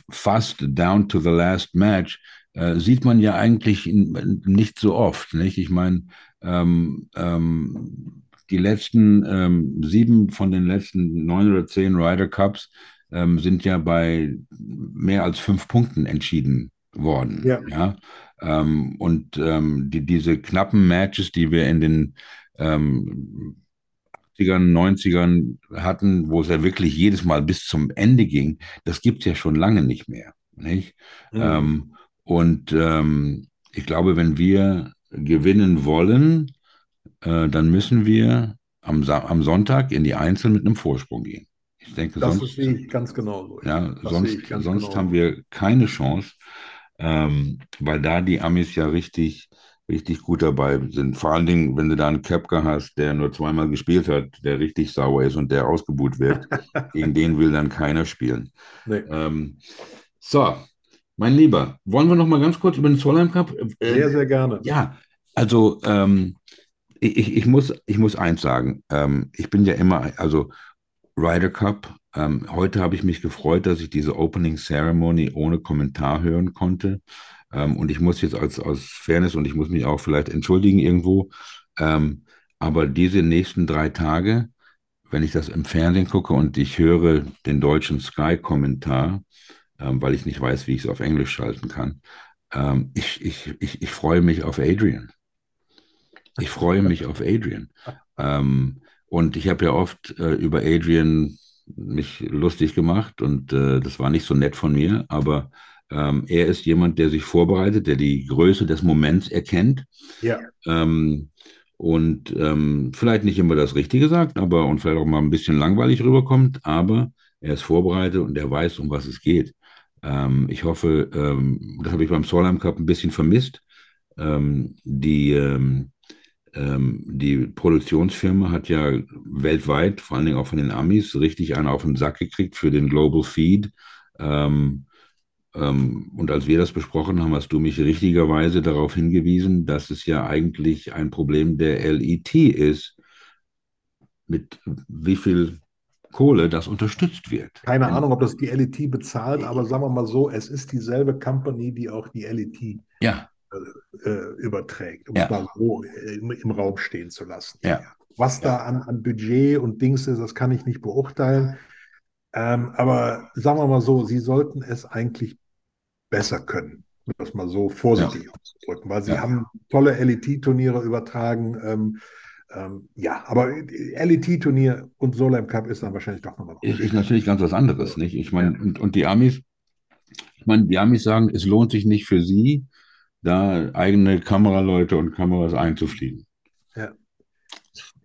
[SPEAKER 2] fast down to the last match äh, sieht man ja eigentlich nicht so oft, nicht? Ich meine, ähm, ähm, die letzten ähm, sieben von den letzten neun oder zehn Ryder Cups ähm, sind ja bei mehr als fünf Punkten entschieden worden.
[SPEAKER 3] Ja.
[SPEAKER 2] Ja? Ähm, und ähm, die, diese knappen Matches, die wir in den ähm, 80ern, 90ern hatten, wo es ja wirklich jedes Mal bis zum Ende ging, das gibt es ja schon lange nicht mehr. Nicht?
[SPEAKER 3] Mhm.
[SPEAKER 2] Ähm, und ähm, ich glaube, wenn wir gewinnen wollen, äh, dann müssen wir am, Sa am Sonntag in die Einzel mit einem Vorsprung gehen. Ich denke,
[SPEAKER 3] das
[SPEAKER 2] sonst,
[SPEAKER 3] sehe ich ganz genauso.
[SPEAKER 2] ja,
[SPEAKER 3] Das
[SPEAKER 2] sonst, sonst
[SPEAKER 3] genau.
[SPEAKER 2] haben wir keine Chance, ähm, weil da die Amis ja richtig, richtig gut dabei sind. Vor allen Dingen, wenn du da einen Köpker hast, der nur zweimal gespielt hat, der richtig sauer ist und der ausgebuht wird, gegen den will dann keiner spielen.
[SPEAKER 3] Nee.
[SPEAKER 2] Ähm, so, mein Lieber, wollen wir noch mal ganz kurz über den Solheim Cup? Äh,
[SPEAKER 3] Sehr, sehr gerne.
[SPEAKER 2] ja, also ähm, ich, ich, ich muss, ich muss eins sagen. Ähm, ich bin ja immer, also Ryder Cup, ähm, heute habe ich mich gefreut, dass ich diese Opening Ceremony ohne Kommentar hören konnte. Ähm, und ich muss jetzt als, aus Fairness und ich muss mich auch vielleicht entschuldigen irgendwo. Ähm, aber diese nächsten drei Tage, wenn ich das im Fernsehen gucke und ich höre den deutschen Sky-Kommentar, ähm, weil ich nicht weiß, wie ich es auf Englisch schalten kann, ähm, ich, ich, ich, ich freue mich auf Adrian. Ich freue mich auf Adrian. Ähm, und ich habe ja oft äh, über Adrian mich lustig gemacht und äh, das war nicht so nett von mir, aber ähm, er ist jemand, der sich vorbereitet, der die Größe des Moments erkennt.
[SPEAKER 3] Ja,
[SPEAKER 2] ähm, und ähm, vielleicht nicht immer das Richtige sagt, aber und vielleicht auch mal ein bisschen langweilig rüberkommt, aber er ist vorbereitet und er weiß, um was es geht. Ähm, ich hoffe, ähm, das habe ich beim Solheim Cup ein bisschen vermisst, ähm, die, ähm, die Produktionsfirma hat ja weltweit, vor allen Dingen auch von den Amis, richtig einen auf den Sack gekriegt für den Global Feed. Ähm, ähm, und als wir das besprochen haben, hast du mich richtigerweise darauf hingewiesen, dass es ja eigentlich ein Problem der LET ist, mit wie viel Kohle das unterstützt wird.
[SPEAKER 3] Keine Ahnung, ob das die LET bezahlt, aber sagen wir mal so, es ist dieselbe Company, die auch die LET
[SPEAKER 2] ja.
[SPEAKER 3] Äh, überträgt, um
[SPEAKER 2] Ja.
[SPEAKER 3] es mal so äh, im, im Raum stehen zu lassen.
[SPEAKER 2] Ja.
[SPEAKER 3] Was da an, an Budget und Dings ist, das kann ich nicht beurteilen. Ähm, aber sagen wir mal so, sie sollten es eigentlich besser können, um das mal so vorsichtig auszudrücken, weil sie haben tolle LET-Turniere übertragen. Ähm, ähm, ja, aber LET-Turnier und Solheim Cup ist dann wahrscheinlich doch nochmal
[SPEAKER 2] Ist, ist natürlich ganz was anderes, nicht? Ich meine, und, und die Amis, ich meine, die Amis sagen, es lohnt sich nicht für sie, da eigene Kameraleute und Kameras einzufliegen.
[SPEAKER 3] Ja.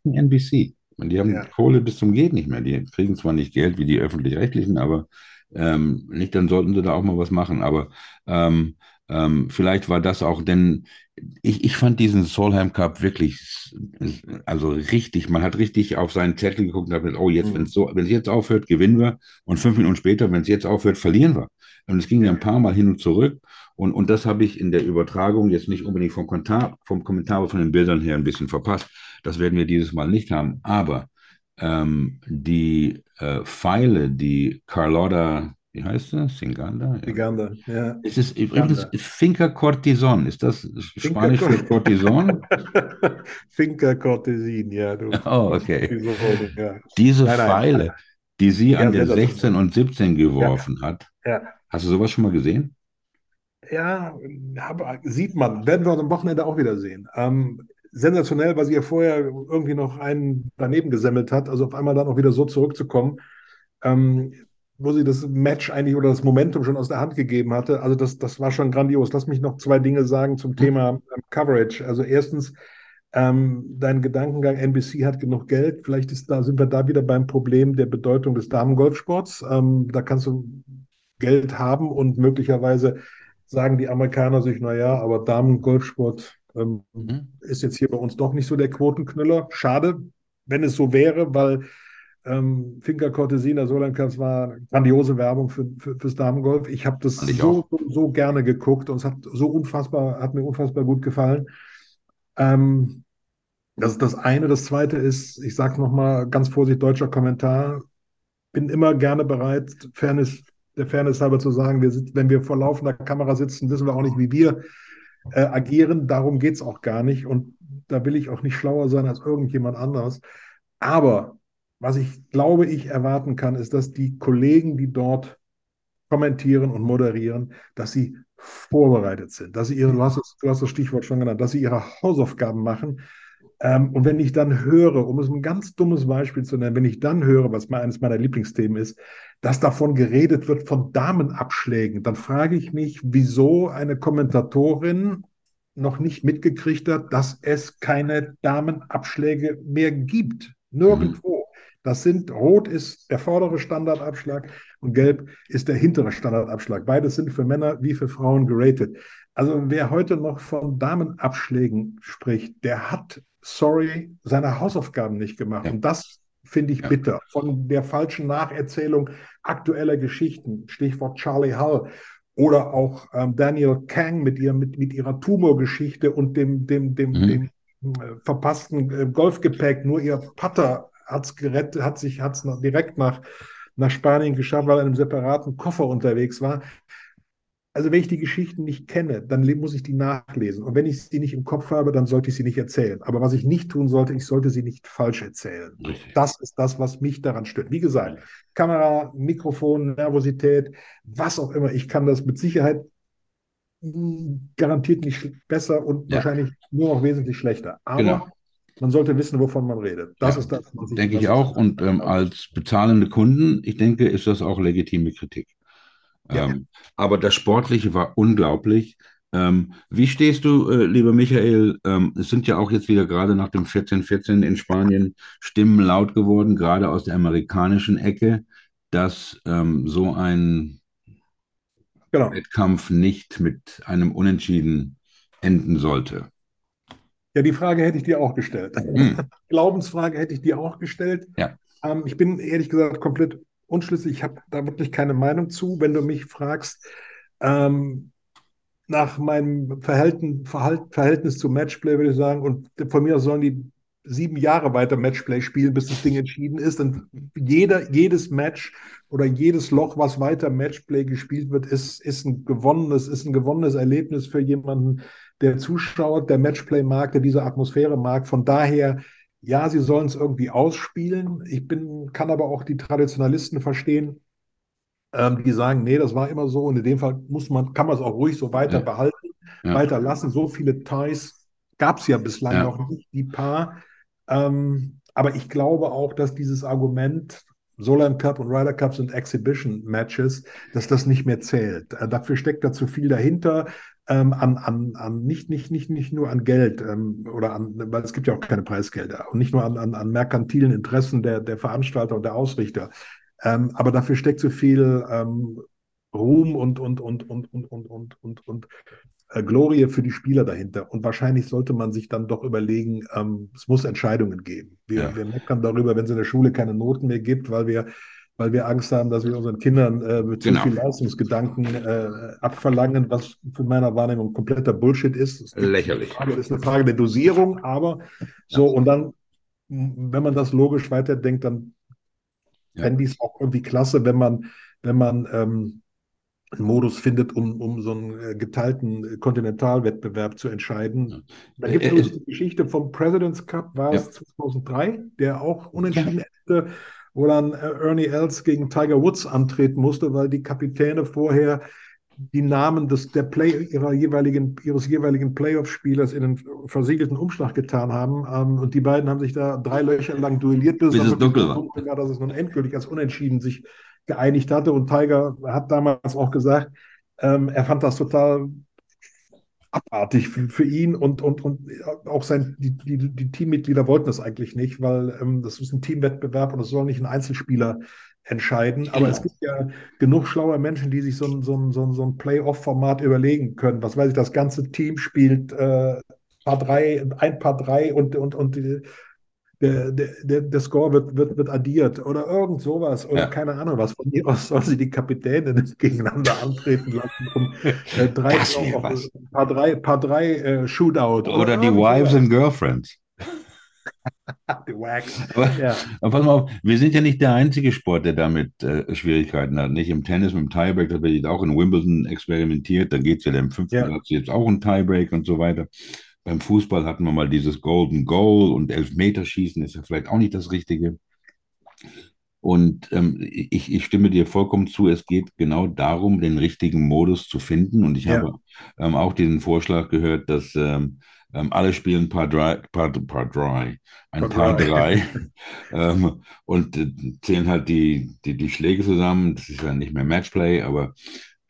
[SPEAKER 2] NBC. Und die haben
[SPEAKER 3] Ja.
[SPEAKER 2] Kohle bis zum Geht nicht mehr. Die kriegen zwar nicht Geld wie die öffentlich-rechtlichen, aber ähm, nicht, dann sollten sie da auch mal was machen. Aber ähm, ähm, vielleicht war das auch, denn ich, ich fand diesen Solheim Cup wirklich, also richtig, man hat richtig auf seinen Zettel geguckt und hat gesagt, oh, jetzt,
[SPEAKER 3] Mhm.
[SPEAKER 2] wenn es so, wenn es jetzt aufhört, gewinnen wir. Und fünf Minuten später, wenn es jetzt aufhört, verlieren wir. Und es ging ja ein paar Mal hin und zurück. Und, und das habe ich in der Übertragung jetzt nicht unbedingt vom Kommentar, vom Kommentar, aber von den Bildern her ein bisschen verpasst. Das werden wir dieses Mal nicht haben. Aber ähm, die äh, Pfeile, die Carlotta, wie heißt das? Singanda? Ja.
[SPEAKER 3] Uganda, ja.
[SPEAKER 2] Es ist übrigens
[SPEAKER 3] Singanda.
[SPEAKER 2] Finca Cortison. Ist das Spanisch für
[SPEAKER 3] Cor-
[SPEAKER 2] Cortison?
[SPEAKER 3] Finca Cortesin, ja. Du.
[SPEAKER 2] Oh, okay.
[SPEAKER 3] Diese, ja.
[SPEAKER 2] Diese
[SPEAKER 3] Nein, nein.
[SPEAKER 2] Pfeile, die sie
[SPEAKER 3] Ja,
[SPEAKER 2] an der
[SPEAKER 3] sensationell.
[SPEAKER 2] 16 und 17 geworfen hat.
[SPEAKER 3] Ja.
[SPEAKER 2] Hast du sowas schon mal gesehen?
[SPEAKER 3] Ja, hab, sieht man. Werden wir am Wochenende auch wieder sehen. Ähm, sensationell, weil sie ja vorher irgendwie noch einen daneben gesemmelt hat. Also auf einmal dann auch wieder so zurückzukommen, ähm, wo sie das Match eigentlich oder das Momentum schon aus der Hand gegeben hatte. Also das, das war schon grandios. Lass mich noch zwei Dinge sagen zum Thema ähm, Coverage. Also erstens, ähm, dein Gedankengang, NBC hat genug Geld. Vielleicht ist da, sind wir da wieder beim Problem der Bedeutung des Damengolfsports. Ähm, da kannst du Geld haben und möglicherweise sagen die Amerikaner sich, naja, aber Damengolfsport ähm,
[SPEAKER 2] Mhm.
[SPEAKER 3] ist jetzt hier bei uns doch nicht so der Quotenknüller. Schade, wenn es so wäre, weil ähm, Finca Cortesina Cup war grandiose Werbung für, für, fürs Damengolf. Ich habe das so, so, so gerne geguckt und es hat so unfassbar, hat mir unfassbar gut gefallen. Ähm, das ist das eine. Das zweite ist, ich sage nochmal ganz vorsichtig, deutscher Kommentar. Bin immer gerne bereit, Fairness, der Fairness halber zu sagen, wir sind, wenn wir vor laufender Kamera sitzen, wissen wir auch nicht, wie wir äh, agieren. Darum geht es auch gar nicht. Und da will ich auch nicht schlauer sein als irgendjemand anderes. Aber was ich glaube, ich erwarten kann, ist, dass die Kollegen, die dort kommentieren und moderieren, dass sie vorbereitet sind, dass sie ihre, du hast das, du hast das Stichwort schon genannt, dass sie ihre Hausaufgaben machen. Ähm, und wenn ich dann höre, um es ein ganz dummes Beispiel zu nennen, wenn ich dann höre, was mal eines meiner Lieblingsthemen ist, dass davon geredet wird von Damenabschlägen, dann frage ich mich, wieso eine Kommentatorin noch nicht mitgekriegt hat, dass es keine Damenabschläge mehr gibt. Nirgendwo. Das sind, rot ist der vordere Standardabschlag und gelb ist der hintere Standardabschlag. Beides sind für Männer wie für Frauen geratet. Also wer heute noch von Damenabschlägen spricht, der hat, sorry, seine Hausaufgaben nicht gemacht.
[SPEAKER 2] Ja.
[SPEAKER 3] Und das finde ich
[SPEAKER 2] Ja.
[SPEAKER 3] bitter. Von der falschen Nacherzählung aktueller Geschichten, Stichwort Charlie Hull, oder auch ähm, Daniel Kang mit, ihr, mit, mit ihrer Tumorgeschichte und dem, dem, dem,
[SPEAKER 2] Mhm.
[SPEAKER 3] dem äh, verpassten äh, Golfgepäck. Nur ihr Putter hat es gerettet, hat sich hat's noch direkt nach, nach Spanien geschafft, weil er in einem separaten Koffer unterwegs war. Also wenn ich die Geschichten nicht kenne, dann muss ich die nachlesen. Und wenn ich sie nicht im Kopf habe, dann sollte ich sie nicht erzählen. Aber was ich nicht tun sollte, ich sollte sie nicht falsch erzählen.
[SPEAKER 2] Richtig.
[SPEAKER 3] Das ist das, was mich daran stört. Wie gesagt, Kamera, Mikrofon, Nervosität, was auch immer. Ich kann das mit Sicherheit garantiert nicht besser und
[SPEAKER 2] Ja.
[SPEAKER 3] wahrscheinlich nur noch wesentlich schlechter. Aber
[SPEAKER 2] Genau.
[SPEAKER 3] man sollte wissen, wovon man redet. Das
[SPEAKER 2] Ja,
[SPEAKER 3] ist das, was
[SPEAKER 2] Denke
[SPEAKER 3] was
[SPEAKER 2] ich auch. Und ähm, als bezahlende Kunden, ich denke, ist das auch legitime Kritik.
[SPEAKER 3] Ja.
[SPEAKER 2] Ähm, aber das Sportliche war unglaublich. Ähm, wie stehst du, äh, lieber Michael? Ähm, es sind ja auch jetzt wieder gerade nach dem 14-14 in Spanien Stimmen laut geworden, gerade aus der amerikanischen Ecke, dass ähm, so ein
[SPEAKER 3] Genau.
[SPEAKER 2] Wettkampf nicht mit einem Unentschieden enden sollte.
[SPEAKER 3] Ja, die Frage hätte ich dir auch gestellt. Hm. Glaubensfrage hätte ich dir auch gestellt.
[SPEAKER 2] Ja.
[SPEAKER 3] Ähm, ich bin ehrlich gesagt komplett unschlüssig. Ich habe da wirklich keine Meinung zu. Wenn du mich fragst, ähm, nach meinem Verhalten, Verhältnis zum Matchplay würde ich sagen, und von mir sollen die sieben Jahre weiter Matchplay spielen, bis das Ding entschieden ist. Und jeder, jedes Match oder jedes Loch, was weiter Matchplay gespielt wird, ist, ist ein gewonnenes, ist ein gewonnenes Erlebnis für jemanden, der zuschaut, der Matchplay mag, der diese Atmosphäre mag. Von daher, ja, sie sollen es irgendwie ausspielen. Ich bin, kann aber auch die Traditionalisten verstehen, ähm, die sagen, nee, das war immer so. Und in dem Fall muss man, kann man es auch ruhig so weiter ja. behalten, ja. weiter lassen. So viele Ties gab es ja bislang ja. noch nicht, die paar. Ähm, aber ich glaube auch, dass dieses Argument, Solheim Cup und Ryder Cup sind Exhibition Matches, dass das nicht mehr zählt. Äh, dafür steckt da zu viel dahinter. Ähm, an, an, an nicht, nicht, nicht, nicht nur an Geld ähm, oder an, weil es gibt ja auch keine Preisgelder und nicht nur an, an, an merkantilen Interessen der, der Veranstalter und der Ausrichter. Ähm, aber dafür steckt so viel ähm, Ruhm und, und, und, und, und, und, und, und, und äh, Glorie für die Spieler dahinter. Und wahrscheinlich sollte man sich dann doch überlegen, ähm, es muss Entscheidungen geben. Wir, ja. wir meckern darüber, wenn es in der Schule keine Noten mehr gibt, weil wir, weil wir Angst haben, dass wir unseren Kindern äh, mit genau. zu viel Leistungsgedanken äh, abverlangen, was für meiner Wahrnehmung kompletter Bullshit ist.
[SPEAKER 2] Lächerlich.
[SPEAKER 3] Das ist eine Frage der Dosierung, aber so, ja. und dann, wenn man das logisch weiterdenkt, dann ja. fände ich es auch irgendwie klasse, wenn man, wenn man ähm, einen Modus findet, um, um so einen äh, geteilten Kontinentalwettbewerb zu entscheiden. Da gibt es die Geschichte vom President's Cup, war ja. es 2003, der auch unentschieden endete, wo dann äh, Ernie Els gegen Tiger Woods antreten musste, weil die Kapitäne vorher die Namen des, der Play, ihrer jeweiligen, ihres jeweiligen Playoff-Spielers in einen versiegelten Umschlag getan haben. Ähm, und die beiden haben sich da drei Löcher lang duelliert,
[SPEAKER 2] bis, bis es dunkel war.
[SPEAKER 3] dass es nun endgültig als Unentschieden sich geeinigt hatte. Und Tiger hat damals auch gesagt, ähm, er fand das total abartig für, für, ihn und, und, und auch sein, die, die, die Teammitglieder wollten das eigentlich nicht, weil ähm, das ist ein Teamwettbewerb und es soll nicht ein Einzelspieler entscheiden. Genau. Aber es gibt ja genug schlaue Menschen, die sich so ein, so ein, so ein, so ein Playoff-Format überlegen können. Was weiß ich, das ganze Team spielt äh, Paar drei, ein Paar drei und, und, und die, der, der, der Score wird, wird, wird addiert oder irgend sowas oder ja. keine Ahnung was. Von mir aus sollen sie die Kapitäne gegeneinander antreten lassen, um äh, drei, auf, Paar drei, Paar drei äh, Shootout.
[SPEAKER 2] Oder, oder die Wives and Girlfriends.
[SPEAKER 3] die Wax.
[SPEAKER 2] Aber, ja. aber pass mal auf, wir sind ja nicht der einzige Sport, der damit äh, Schwierigkeiten hat. Nicht im Tennis mit dem Tiebreak, da wird jetzt auch in Wimbledon experimentiert, da geht es ja im fünften ja. Platz jetzt auch ein Tiebreak und so weiter. Beim Fußball hatten wir mal dieses Golden Goal und Elfmeterschießen ist ja vielleicht auch nicht das Richtige. Und ähm, ich, ich, stimme dir vollkommen zu, es geht genau darum, den richtigen Modus zu finden. Und ich ja. habe ähm, auch diesen Vorschlag gehört, dass ähm, ähm alle spielen Paar drei, Paar, Paar drei ein Paar, drei, ähm, und äh, zählen halt die, die, die Schläge zusammen. Das ist ja nicht mehr Matchplay, aber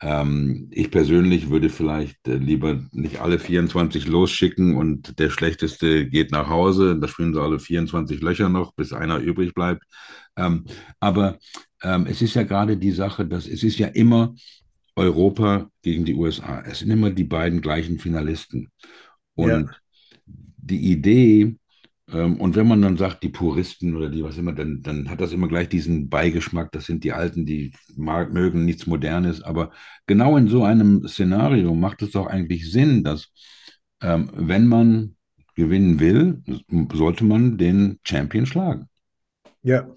[SPEAKER 2] ähm, ich persönlich würde vielleicht äh, lieber nicht alle 24 losschicken und der Schlechteste geht nach Hause. Da spielen sie alle 24 Löcher noch, bis einer übrig bleibt. Ähm, aber ähm, es ist ja gerade die Sache, dass es ist ja immer Europa gegen die USA. Es sind immer die beiden gleichen Finalisten. Und ja. die Idee, und wenn man dann sagt, die Puristen oder die was immer, dann, dann hat das immer gleich diesen Beigeschmack, das sind die Alten, die mag, mögen nichts Modernes. Aber genau in so einem Szenario macht es doch eigentlich Sinn, dass ähm, wenn man gewinnen will, sollte man den Champion schlagen.
[SPEAKER 3] Ja.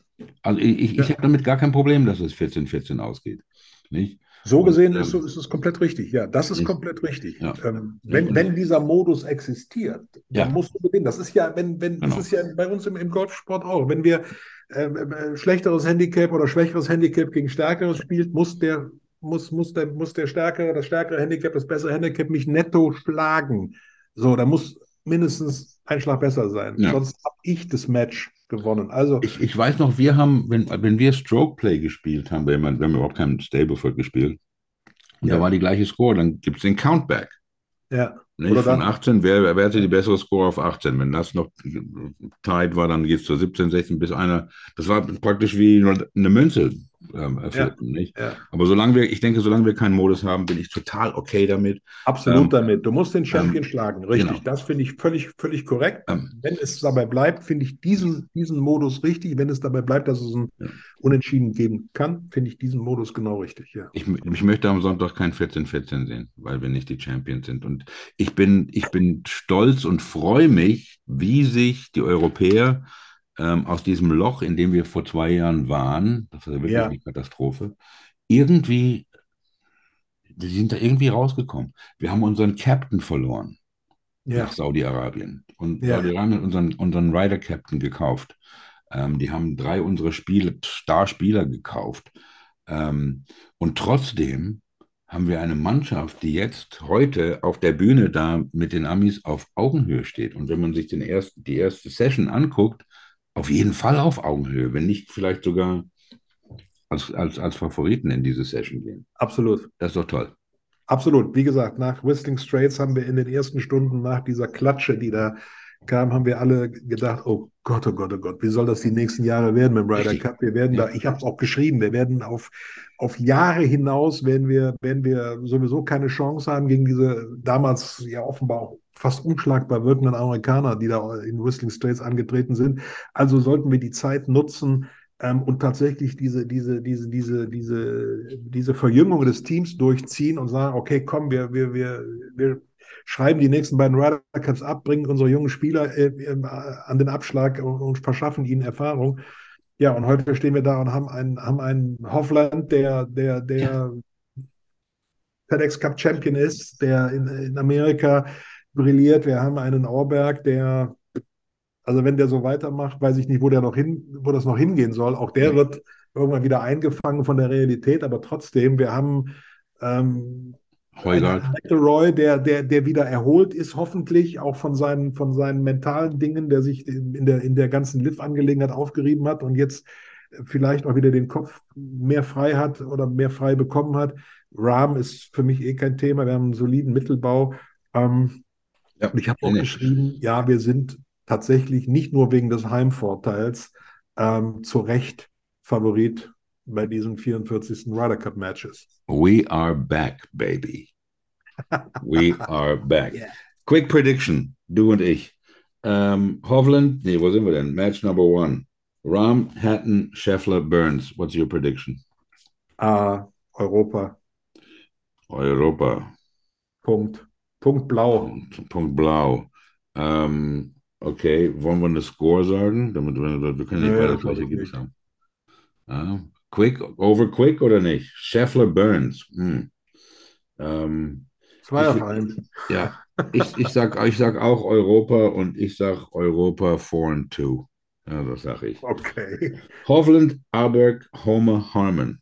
[SPEAKER 2] Also ich, ich, ja. ich habe damit gar kein Problem, dass es 14-14 ausgeht. Nicht?
[SPEAKER 3] So gesehen und, ist, ähm, ist, es komplett richtig. Ja, das ist komplett richtig. Ja. Ähm, wenn, wenn dieser Modus existiert, dann ja. musst du gewinnen. Das ist ja, wenn, wenn, genau. das ist ja bei uns im, im Golfsport auch. Wenn wir äh, äh, schlechteres Handicap oder schwächeres Handicap gegen stärkeres spielt, muss der, muss, muss der, muss der stärkere, das stärkere Handicap, das bessere Handicap mich netto schlagen. So, da muss mindestens ein Schlag besser sein. Ja. Sonst habe ich das Match gewonnen. Also
[SPEAKER 2] ich, ich weiß noch, wir haben, wenn, wenn wir Stroke Play gespielt haben, wenn wir, wenn wir überhaupt keinen Stableford gespielt, und ja. da war die gleiche Score, dann gibt es den Countback.
[SPEAKER 3] Ja.
[SPEAKER 2] Nicht? Oder Von 18, wer, wer hatte die bessere Score auf 18? Wenn das noch tight war, dann geht es zu 17, 16, bis einer. Das war praktisch wie eine Münze. Ähm, vierten,
[SPEAKER 3] Ja,
[SPEAKER 2] nicht?
[SPEAKER 3] ja.
[SPEAKER 2] Aber solange wir, ich denke, solange wir keinen Modus haben, bin ich total okay damit.
[SPEAKER 3] Absolut
[SPEAKER 2] Ähm,
[SPEAKER 3] damit. Du musst den Champion
[SPEAKER 2] ähm,
[SPEAKER 3] schlagen, richtig.
[SPEAKER 2] genau.
[SPEAKER 3] Das finde ich völlig, völlig korrekt.
[SPEAKER 2] Ähm,
[SPEAKER 3] Wenn es dabei bleibt, finde ich diesen, diesen Modus richtig. Wenn es dabei bleibt, dass es ein
[SPEAKER 2] Ja.
[SPEAKER 3] Unentschieden geben kann, finde ich diesen Modus genau richtig. Ja.
[SPEAKER 2] Ich, ich möchte am Sonntag kein 14-14 sehen, weil wir nicht die Champions sind. Und ich bin, ich bin stolz und freue mich, wie sich die Europäer ähm, aus diesem Loch, in dem wir vor zwei Jahren waren, das war wirklich
[SPEAKER 3] Ja.
[SPEAKER 2] eine Katastrophe, irgendwie, die sind da irgendwie rausgekommen. Wir haben unseren Captain verloren
[SPEAKER 3] Ja.
[SPEAKER 2] nach Saudi-Arabien. Und
[SPEAKER 3] Ja.
[SPEAKER 2] Saudi-Arabien hat unseren, unseren Rider-Captain gekauft. Ähm, die haben drei unserer Spiele, Starspieler gekauft. Ähm, und trotzdem haben wir eine Mannschaft, die jetzt heute auf der Bühne da mit den Amis auf Augenhöhe steht. Und wenn man sich den ersten, die erste Session anguckt, auf jeden Fall auf Augenhöhe, wenn nicht vielleicht sogar als, als, als Favoriten in diese Session gehen.
[SPEAKER 3] Absolut.
[SPEAKER 2] Das ist doch toll.
[SPEAKER 3] Absolut. Wie gesagt, nach Whistling Straits haben wir in den ersten Stunden nach dieser Klatsche, die da kam, haben wir alle gedacht, oh Gott, oh Gott, oh Gott, wie soll das die nächsten Jahre werden mit dem Ryder. Cup? Wir werden da, ich habe es auch geschrieben, wir werden auf, auf Jahre hinaus, werden wir, werden wir sowieso keine Chance haben gegen diese damals ja offenbar auch fast unschlagbar wirkenden Amerikaner, die da in Whistling Straits angetreten sind. Also sollten wir die Zeit nutzen, ähm, und tatsächlich diese, diese, diese, diese, diese, diese Verjüngung des Teams durchziehen und sagen, okay, komm, wir, wir, wir, wir schreiben die nächsten beiden Ryder Cups ab, bringen unsere jungen Spieler äh, äh, an den Abschlag und, und verschaffen ihnen Erfahrung. Ja, und heute stehen wir da und haben einen, haben einen Hoffland, der, der, der FedEx Cup Champion ist, der in, in Amerika brilliert. Wir haben einen Auerberg, der also wenn der so weitermacht, weiß ich nicht, wo der noch hin, wo das noch hingehen soll. Auch der wird irgendwann wieder eingefangen von der Realität, aber trotzdem, wir haben ähm, McElroy, der, der, der wieder erholt ist, hoffentlich, auch von seinen, von seinen mentalen Dingen, der sich in der, in der ganzen Liv-Angelegenheit aufgerieben hat und jetzt vielleicht auch wieder den Kopf mehr frei hat oder mehr frei bekommen hat. Rahm ist für mich eh kein Thema. Wir haben einen soliden Mittelbau. Ähm,
[SPEAKER 2] Ja,
[SPEAKER 3] und ich habe auch geschrieben, ja, wir sind tatsächlich nicht nur wegen des Heimvorteils ähm, zu Recht Favorit bei diesen 44. Ryder Cup Matches.
[SPEAKER 2] We are back, baby. We are back.
[SPEAKER 3] Yeah.
[SPEAKER 2] Quick prediction, du und ich. Ähm, um, Hovland, nee, wo sind wir denn? Match number one. Ram, Hatton, Scheffler, Burns. What's your prediction?
[SPEAKER 3] Äh, Europa,
[SPEAKER 2] Europa.
[SPEAKER 3] Punkt. Punkt blau.
[SPEAKER 2] Punkt, Punkt blau. Ähm, okay, wollen wir eine Score sagen? Damit wir, wir können nicht
[SPEAKER 3] Nee,
[SPEAKER 2] beide
[SPEAKER 3] das
[SPEAKER 2] gleich
[SPEAKER 3] glaub ich
[SPEAKER 2] Ergebnis
[SPEAKER 3] nicht.
[SPEAKER 2] haben. Quick, over quick oder nicht? Scheffler, Burns. Hm. Ähm,
[SPEAKER 3] Zwei auf eins.
[SPEAKER 2] Ja, ich, ich, sag, ich sag auch Europa und ich sag Europa 4 and 2. Ja, das sag ich.
[SPEAKER 3] Okay.
[SPEAKER 2] Hovland, Aberg, Homer, Harmon.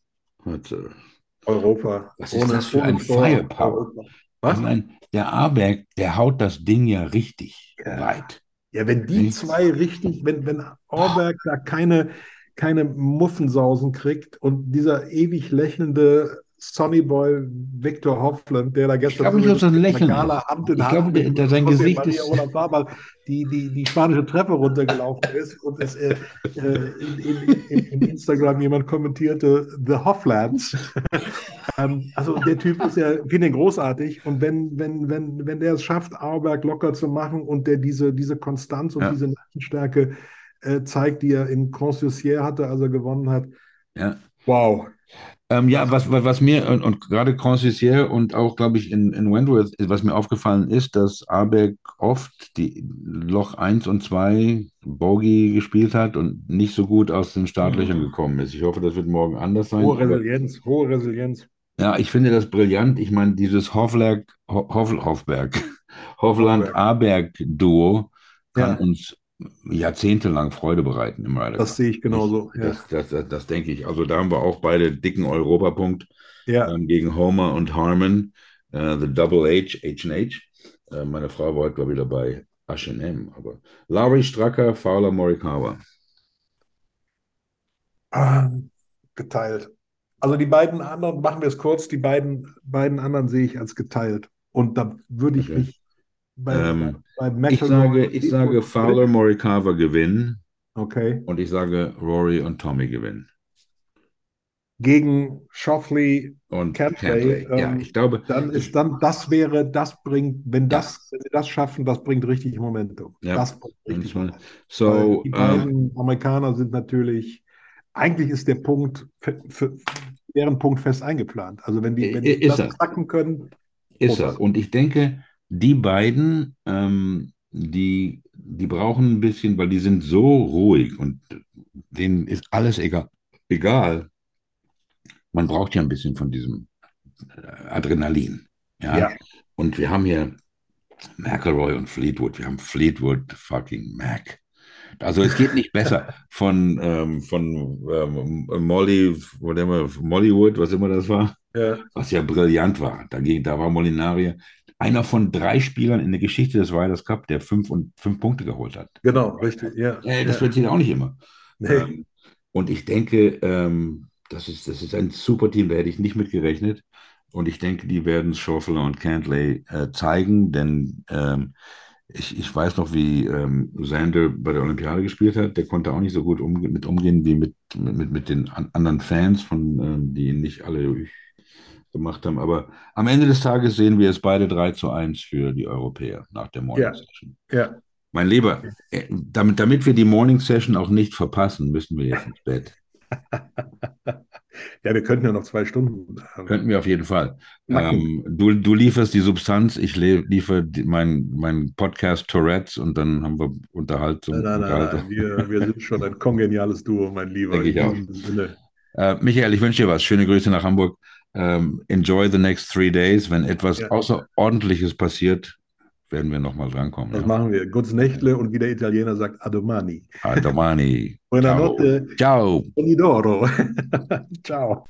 [SPEAKER 3] Europa.
[SPEAKER 2] Was ist das für ein. Firepower?
[SPEAKER 3] Europa.
[SPEAKER 2] ich
[SPEAKER 3] Was?
[SPEAKER 2] mein, der Aberg, der haut das Ding ja richtig
[SPEAKER 3] Ja.
[SPEAKER 2] weit.
[SPEAKER 3] Ja, wenn die zwei richtig, wenn, wenn Auerberg da keine, keine Muffensausen kriegt und dieser ewig lächelnde Sonnyboy Victor Hovland, der da gestern
[SPEAKER 2] glaube nicht, dass das ein Lächeln.
[SPEAKER 3] Hand in
[SPEAKER 2] Ich
[SPEAKER 3] Hand
[SPEAKER 2] glaube, der- sein Gesicht ist-
[SPEAKER 3] Olazabal die, die, die spanische Treppe runtergelaufen ist und es äh, äh, in, in, in, in Instagram jemand kommentierte, The Hofflands. ähm, also der Typ ist ja, finde ihn großartig und wenn, wenn, wenn, wenn der es schafft, Auerberg locker zu machen und der diese, diese Konstanz und
[SPEAKER 2] Ja.
[SPEAKER 3] diese Stärke äh, zeigt, die er in Croix-Jussier hatte, als er gewonnen hat,
[SPEAKER 2] Ja.
[SPEAKER 3] wow.
[SPEAKER 2] Ähm, ja, was, was, was mir und, und gerade Concisier und auch, glaube ich, in, in Wentworth, was mir aufgefallen ist, dass Aberg oft die Loch 1 und 2 Bogey gespielt hat und nicht so gut aus den Startlöchern gekommen ist. Ich hoffe, das wird morgen anders sein.
[SPEAKER 3] Hohe
[SPEAKER 2] Aber,
[SPEAKER 3] Resilienz, hohe Resilienz.
[SPEAKER 2] ja, ich finde das brillant. Ich meine, dieses Hofberg, Ho- Hoff, Hofberg, Hovland-Aberg-Duo kann
[SPEAKER 3] Ja.
[SPEAKER 2] uns jahrzehntelang Freude bereiten im Ryder
[SPEAKER 3] Das
[SPEAKER 2] Cup.
[SPEAKER 3] sehe ich genauso. Ja.
[SPEAKER 2] Das, das, das, das denke ich. Also da haben wir auch beide dicken Europapunkt
[SPEAKER 3] Ja.
[SPEAKER 2] ähm, gegen Homer und Harmon, äh, the Double H, H&H. Äh, meine Frau war heute, glaube ich, dabei H&M, aber Lowry, Stracker, Fowler, Morikawa.
[SPEAKER 3] Ah, geteilt. Also die beiden anderen, machen wir es kurz, die beiden, beiden anderen sehe ich als geteilt. Und da würde ich
[SPEAKER 2] Okay.
[SPEAKER 3] mich bei,
[SPEAKER 2] Ähm,
[SPEAKER 3] bei
[SPEAKER 2] Ich sage, ich sage Fowler, Morikawa gewinnen
[SPEAKER 3] Okay.
[SPEAKER 2] und ich sage Rory und Tommy gewinnen.
[SPEAKER 3] gegen Shoffley
[SPEAKER 2] und
[SPEAKER 3] Cantley,
[SPEAKER 2] Cantley. Ja,
[SPEAKER 3] ähm,
[SPEAKER 2] ich glaube,
[SPEAKER 3] dann ist dann, das wäre, das bringt, wenn das, wenn sie das schaffen, das bringt richtig Momentum.
[SPEAKER 2] Ja.
[SPEAKER 3] Das bringt richtig Momentum.
[SPEAKER 2] so,
[SPEAKER 3] die
[SPEAKER 2] ähm,
[SPEAKER 3] beiden Amerikaner sind natürlich, eigentlich ist der Punkt, für, für deren Punkt fest eingeplant. Also wenn die, wenn die das
[SPEAKER 2] er.
[SPEAKER 3] knacken können,
[SPEAKER 2] Ist er. Und ich denke, die beiden, ähm, die, die brauchen ein bisschen, weil die sind so ruhig und denen ist alles egal. Egal. Man braucht ja ein bisschen von diesem äh, Adrenalin. Ja?
[SPEAKER 3] Ja.
[SPEAKER 2] Und wir haben hier McElroy und Fleetwood. Wir haben Fleetwood fucking Mac. Also es geht nicht besser von, ähm, von ähm, Molly, whatever, Mollywood, was immer das war
[SPEAKER 3] ja,
[SPEAKER 2] was ja brillant war. Da, ging, da war Molinari einer von drei Spielern in der Geschichte des Riders Cup, der fünf, und, fünf Punkte geholt hat.
[SPEAKER 3] genau, richtig. Ja,
[SPEAKER 2] Äh, das
[SPEAKER 3] ja.
[SPEAKER 2] passiert auch nicht immer.
[SPEAKER 3] Nee.
[SPEAKER 2] Ähm, und ich denke, ähm, das, ist, das ist ein super Team, da hätte ich nicht mit gerechnet. Und ich denke, die werden Schauffele und Cantley äh, zeigen, denn ähm, ich, ich weiß noch, wie ähm, Sander bei der Olympiade gespielt hat. Der konnte auch nicht so gut umge mit umgehen wie mit, mit, mit den an anderen Fans, von, ähm, die ihn nicht alle gemacht haben. Aber am Ende des Tages sehen wir es beide 3 zu 1 für die Europäer nach der Morning
[SPEAKER 3] Ja.
[SPEAKER 2] Session.
[SPEAKER 3] ja.
[SPEAKER 2] Mein Lieber, äh, damit, damit wir die Morning Session auch nicht verpassen, müssen wir jetzt ins Bett.
[SPEAKER 3] Ja, wir könnten ja noch zwei Stunden. ähm,
[SPEAKER 2] Könnten wir auf jeden Fall. Ähm, du, du lieferst die Substanz, ich liefere die, mein, Podcast Tourettes und dann haben wir Unterhaltung.
[SPEAKER 3] Nein, nein, nein,
[SPEAKER 2] Unterhaltung.
[SPEAKER 3] nein. Wir, wir sind schon ein kongeniales Duo, mein Lieber.
[SPEAKER 2] Denke ich auch. Äh, Michael, ich wünsche dir was. Schöne Grüße nach Hamburg. Ähm, enjoy the next three days. Wenn etwas
[SPEAKER 3] Ja.
[SPEAKER 2] Außerordentliches passiert, werden wir nochmal drankommen.
[SPEAKER 3] Das
[SPEAKER 2] Ja.
[SPEAKER 3] machen wir. Gutes Nächtle und wie der Italiener sagt, Adomani.
[SPEAKER 2] Ah, Domani.
[SPEAKER 3] Buona
[SPEAKER 2] Ciao.
[SPEAKER 3] notte.
[SPEAKER 2] Ciao.
[SPEAKER 3] Bonidoro. Ciao.